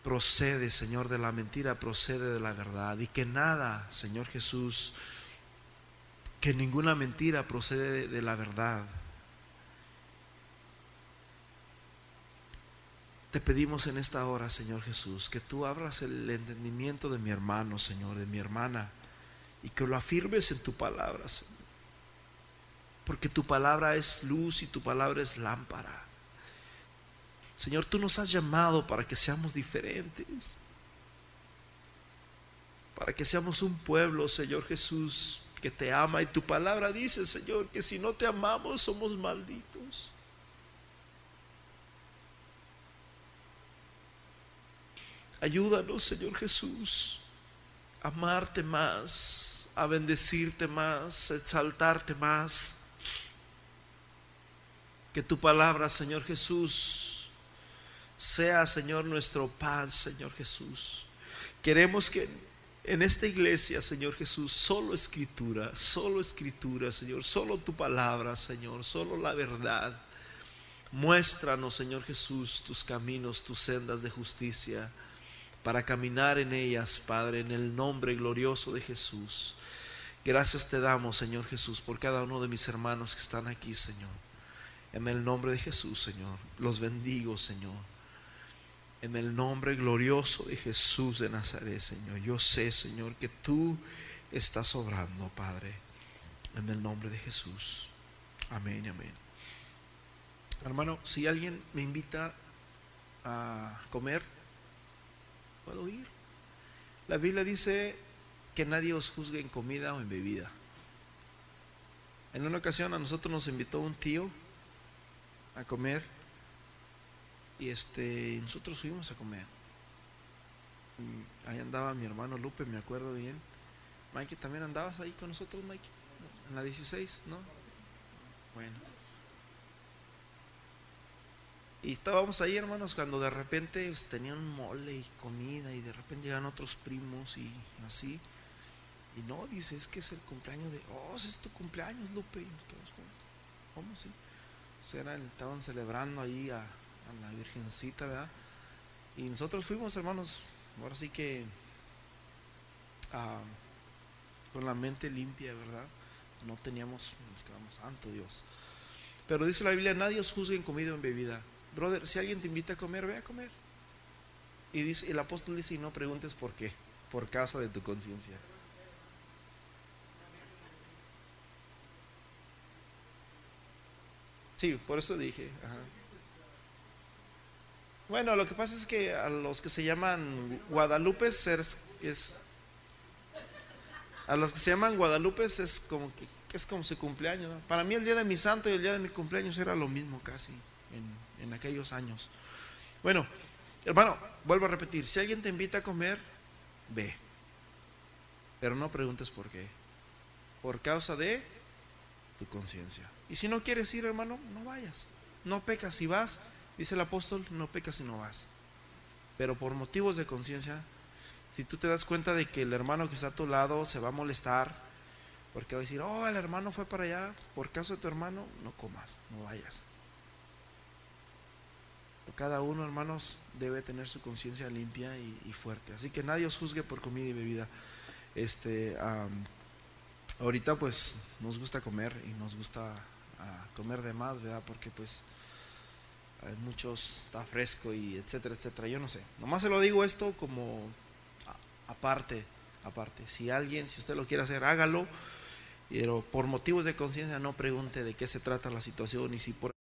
procede, Señor, de la mentira procede de la verdad y que nada, Señor Jesús, que ninguna mentira procede de la verdad. Te pedimos en esta hora, Señor Jesús, que tú abras el entendimiento de mi hermano, Señor, de mi hermana, y que lo afirmes en tu palabra, Señor. Porque tu palabra es luz y tu palabra es lámpara. Señor, tú nos has llamado para que seamos diferentes. Para que seamos un pueblo, Señor Jesús, que te ama. Y tu palabra dice, Señor, que si no te amamos somos malditos. Ayúdanos, Señor Jesús, a amarte más, a bendecirte más, a exaltarte más. Que tu palabra, Señor Jesús, sea, Señor, nuestro paz, Señor Jesús. Queremos que en esta iglesia, Señor Jesús, solo escritura, solo escritura, Señor, solo tu palabra, Señor, solo la verdad. Muéstranos, Señor Jesús, tus caminos, tus sendas de justicia para caminar en ellas, Padre, en el nombre glorioso de Jesús. Gracias te damos, Señor Jesús, por cada uno de mis hermanos que están aquí, Señor. En el nombre de Jesús, Señor. Los bendigo, Señor. En el nombre glorioso de Jesús de Nazaret, Señor. Yo sé, Señor, que tú estás obrando, Padre. En el nombre de Jesús. Amén, amén. Hermano, si alguien me invita a comer, puedo ir. La Biblia dice que nadie os juzgue en comida o en bebida. En una ocasión a nosotros nos invitó un tío a comer y este nosotros fuimos a comer. ahí andaba mi hermano Lupe, me acuerdo bien. Mikey, ¿también andabas ahí con nosotros, Mikey? En la 16, ¿no? Bueno. Y estábamos ahí, hermanos, cuando de repente pues, tenían mole y comida y de repente llegan otros primos y así. Y no, dice, es que es el cumpleaños de, oh, es tu cumpleaños, Lupe. Y ¿Cómo así? O sea, estaban celebrando ahí a, la Virgencita, ¿verdad? Y nosotros fuimos, hermanos, ahora sí que ah, con la mente limpia, ¿verdad? No teníamos, nos quedamos, santo Dios. Pero dice la Biblia, nadie os juzgue en comida o en bebida brother, si alguien te invita a comer, ve a comer. Y dice, el apóstol dice, y no preguntes por qué, por causa de tu conciencia. Sí, por eso dije. Bueno, lo que pasa es que a los que se llaman Guadalupe es, a los que se llaman Guadalupe es como que es como su cumpleaños. Para mí el día de mi santo y el día de mi cumpleaños era lo mismo casi en aquellos años. Bueno, hermano, vuelvo a repetir, si alguien te invita a comer, ve. Pero no preguntes por qué. Por causa de tu conciencia. Y si no quieres ir, hermano, no vayas. No pecas si vas. Dice el apóstol, no pecas si no vas. Pero por motivos de conciencia, si tú te das cuenta de que el hermano que está a tu lado se va a molestar Porque va a decir, oh, el hermano fue para allá, por caso de tu hermano, no comas, no vayas. Cada uno, hermanos, debe tener su conciencia limpia y, fuerte. Así que nadie os juzgue por comida y bebida. Este, ahorita pues nos gusta comer y nos gusta ah, comer de más, ¿verdad? Porque pues muchos, está fresco y etcétera, etcétera. Yo no sé. Nomás se lo digo esto como aparte, aparte. Si alguien, si usted lo quiere hacer, hágalo. Pero por motivos de conciencia no pregunte de qué se trata la situación y si por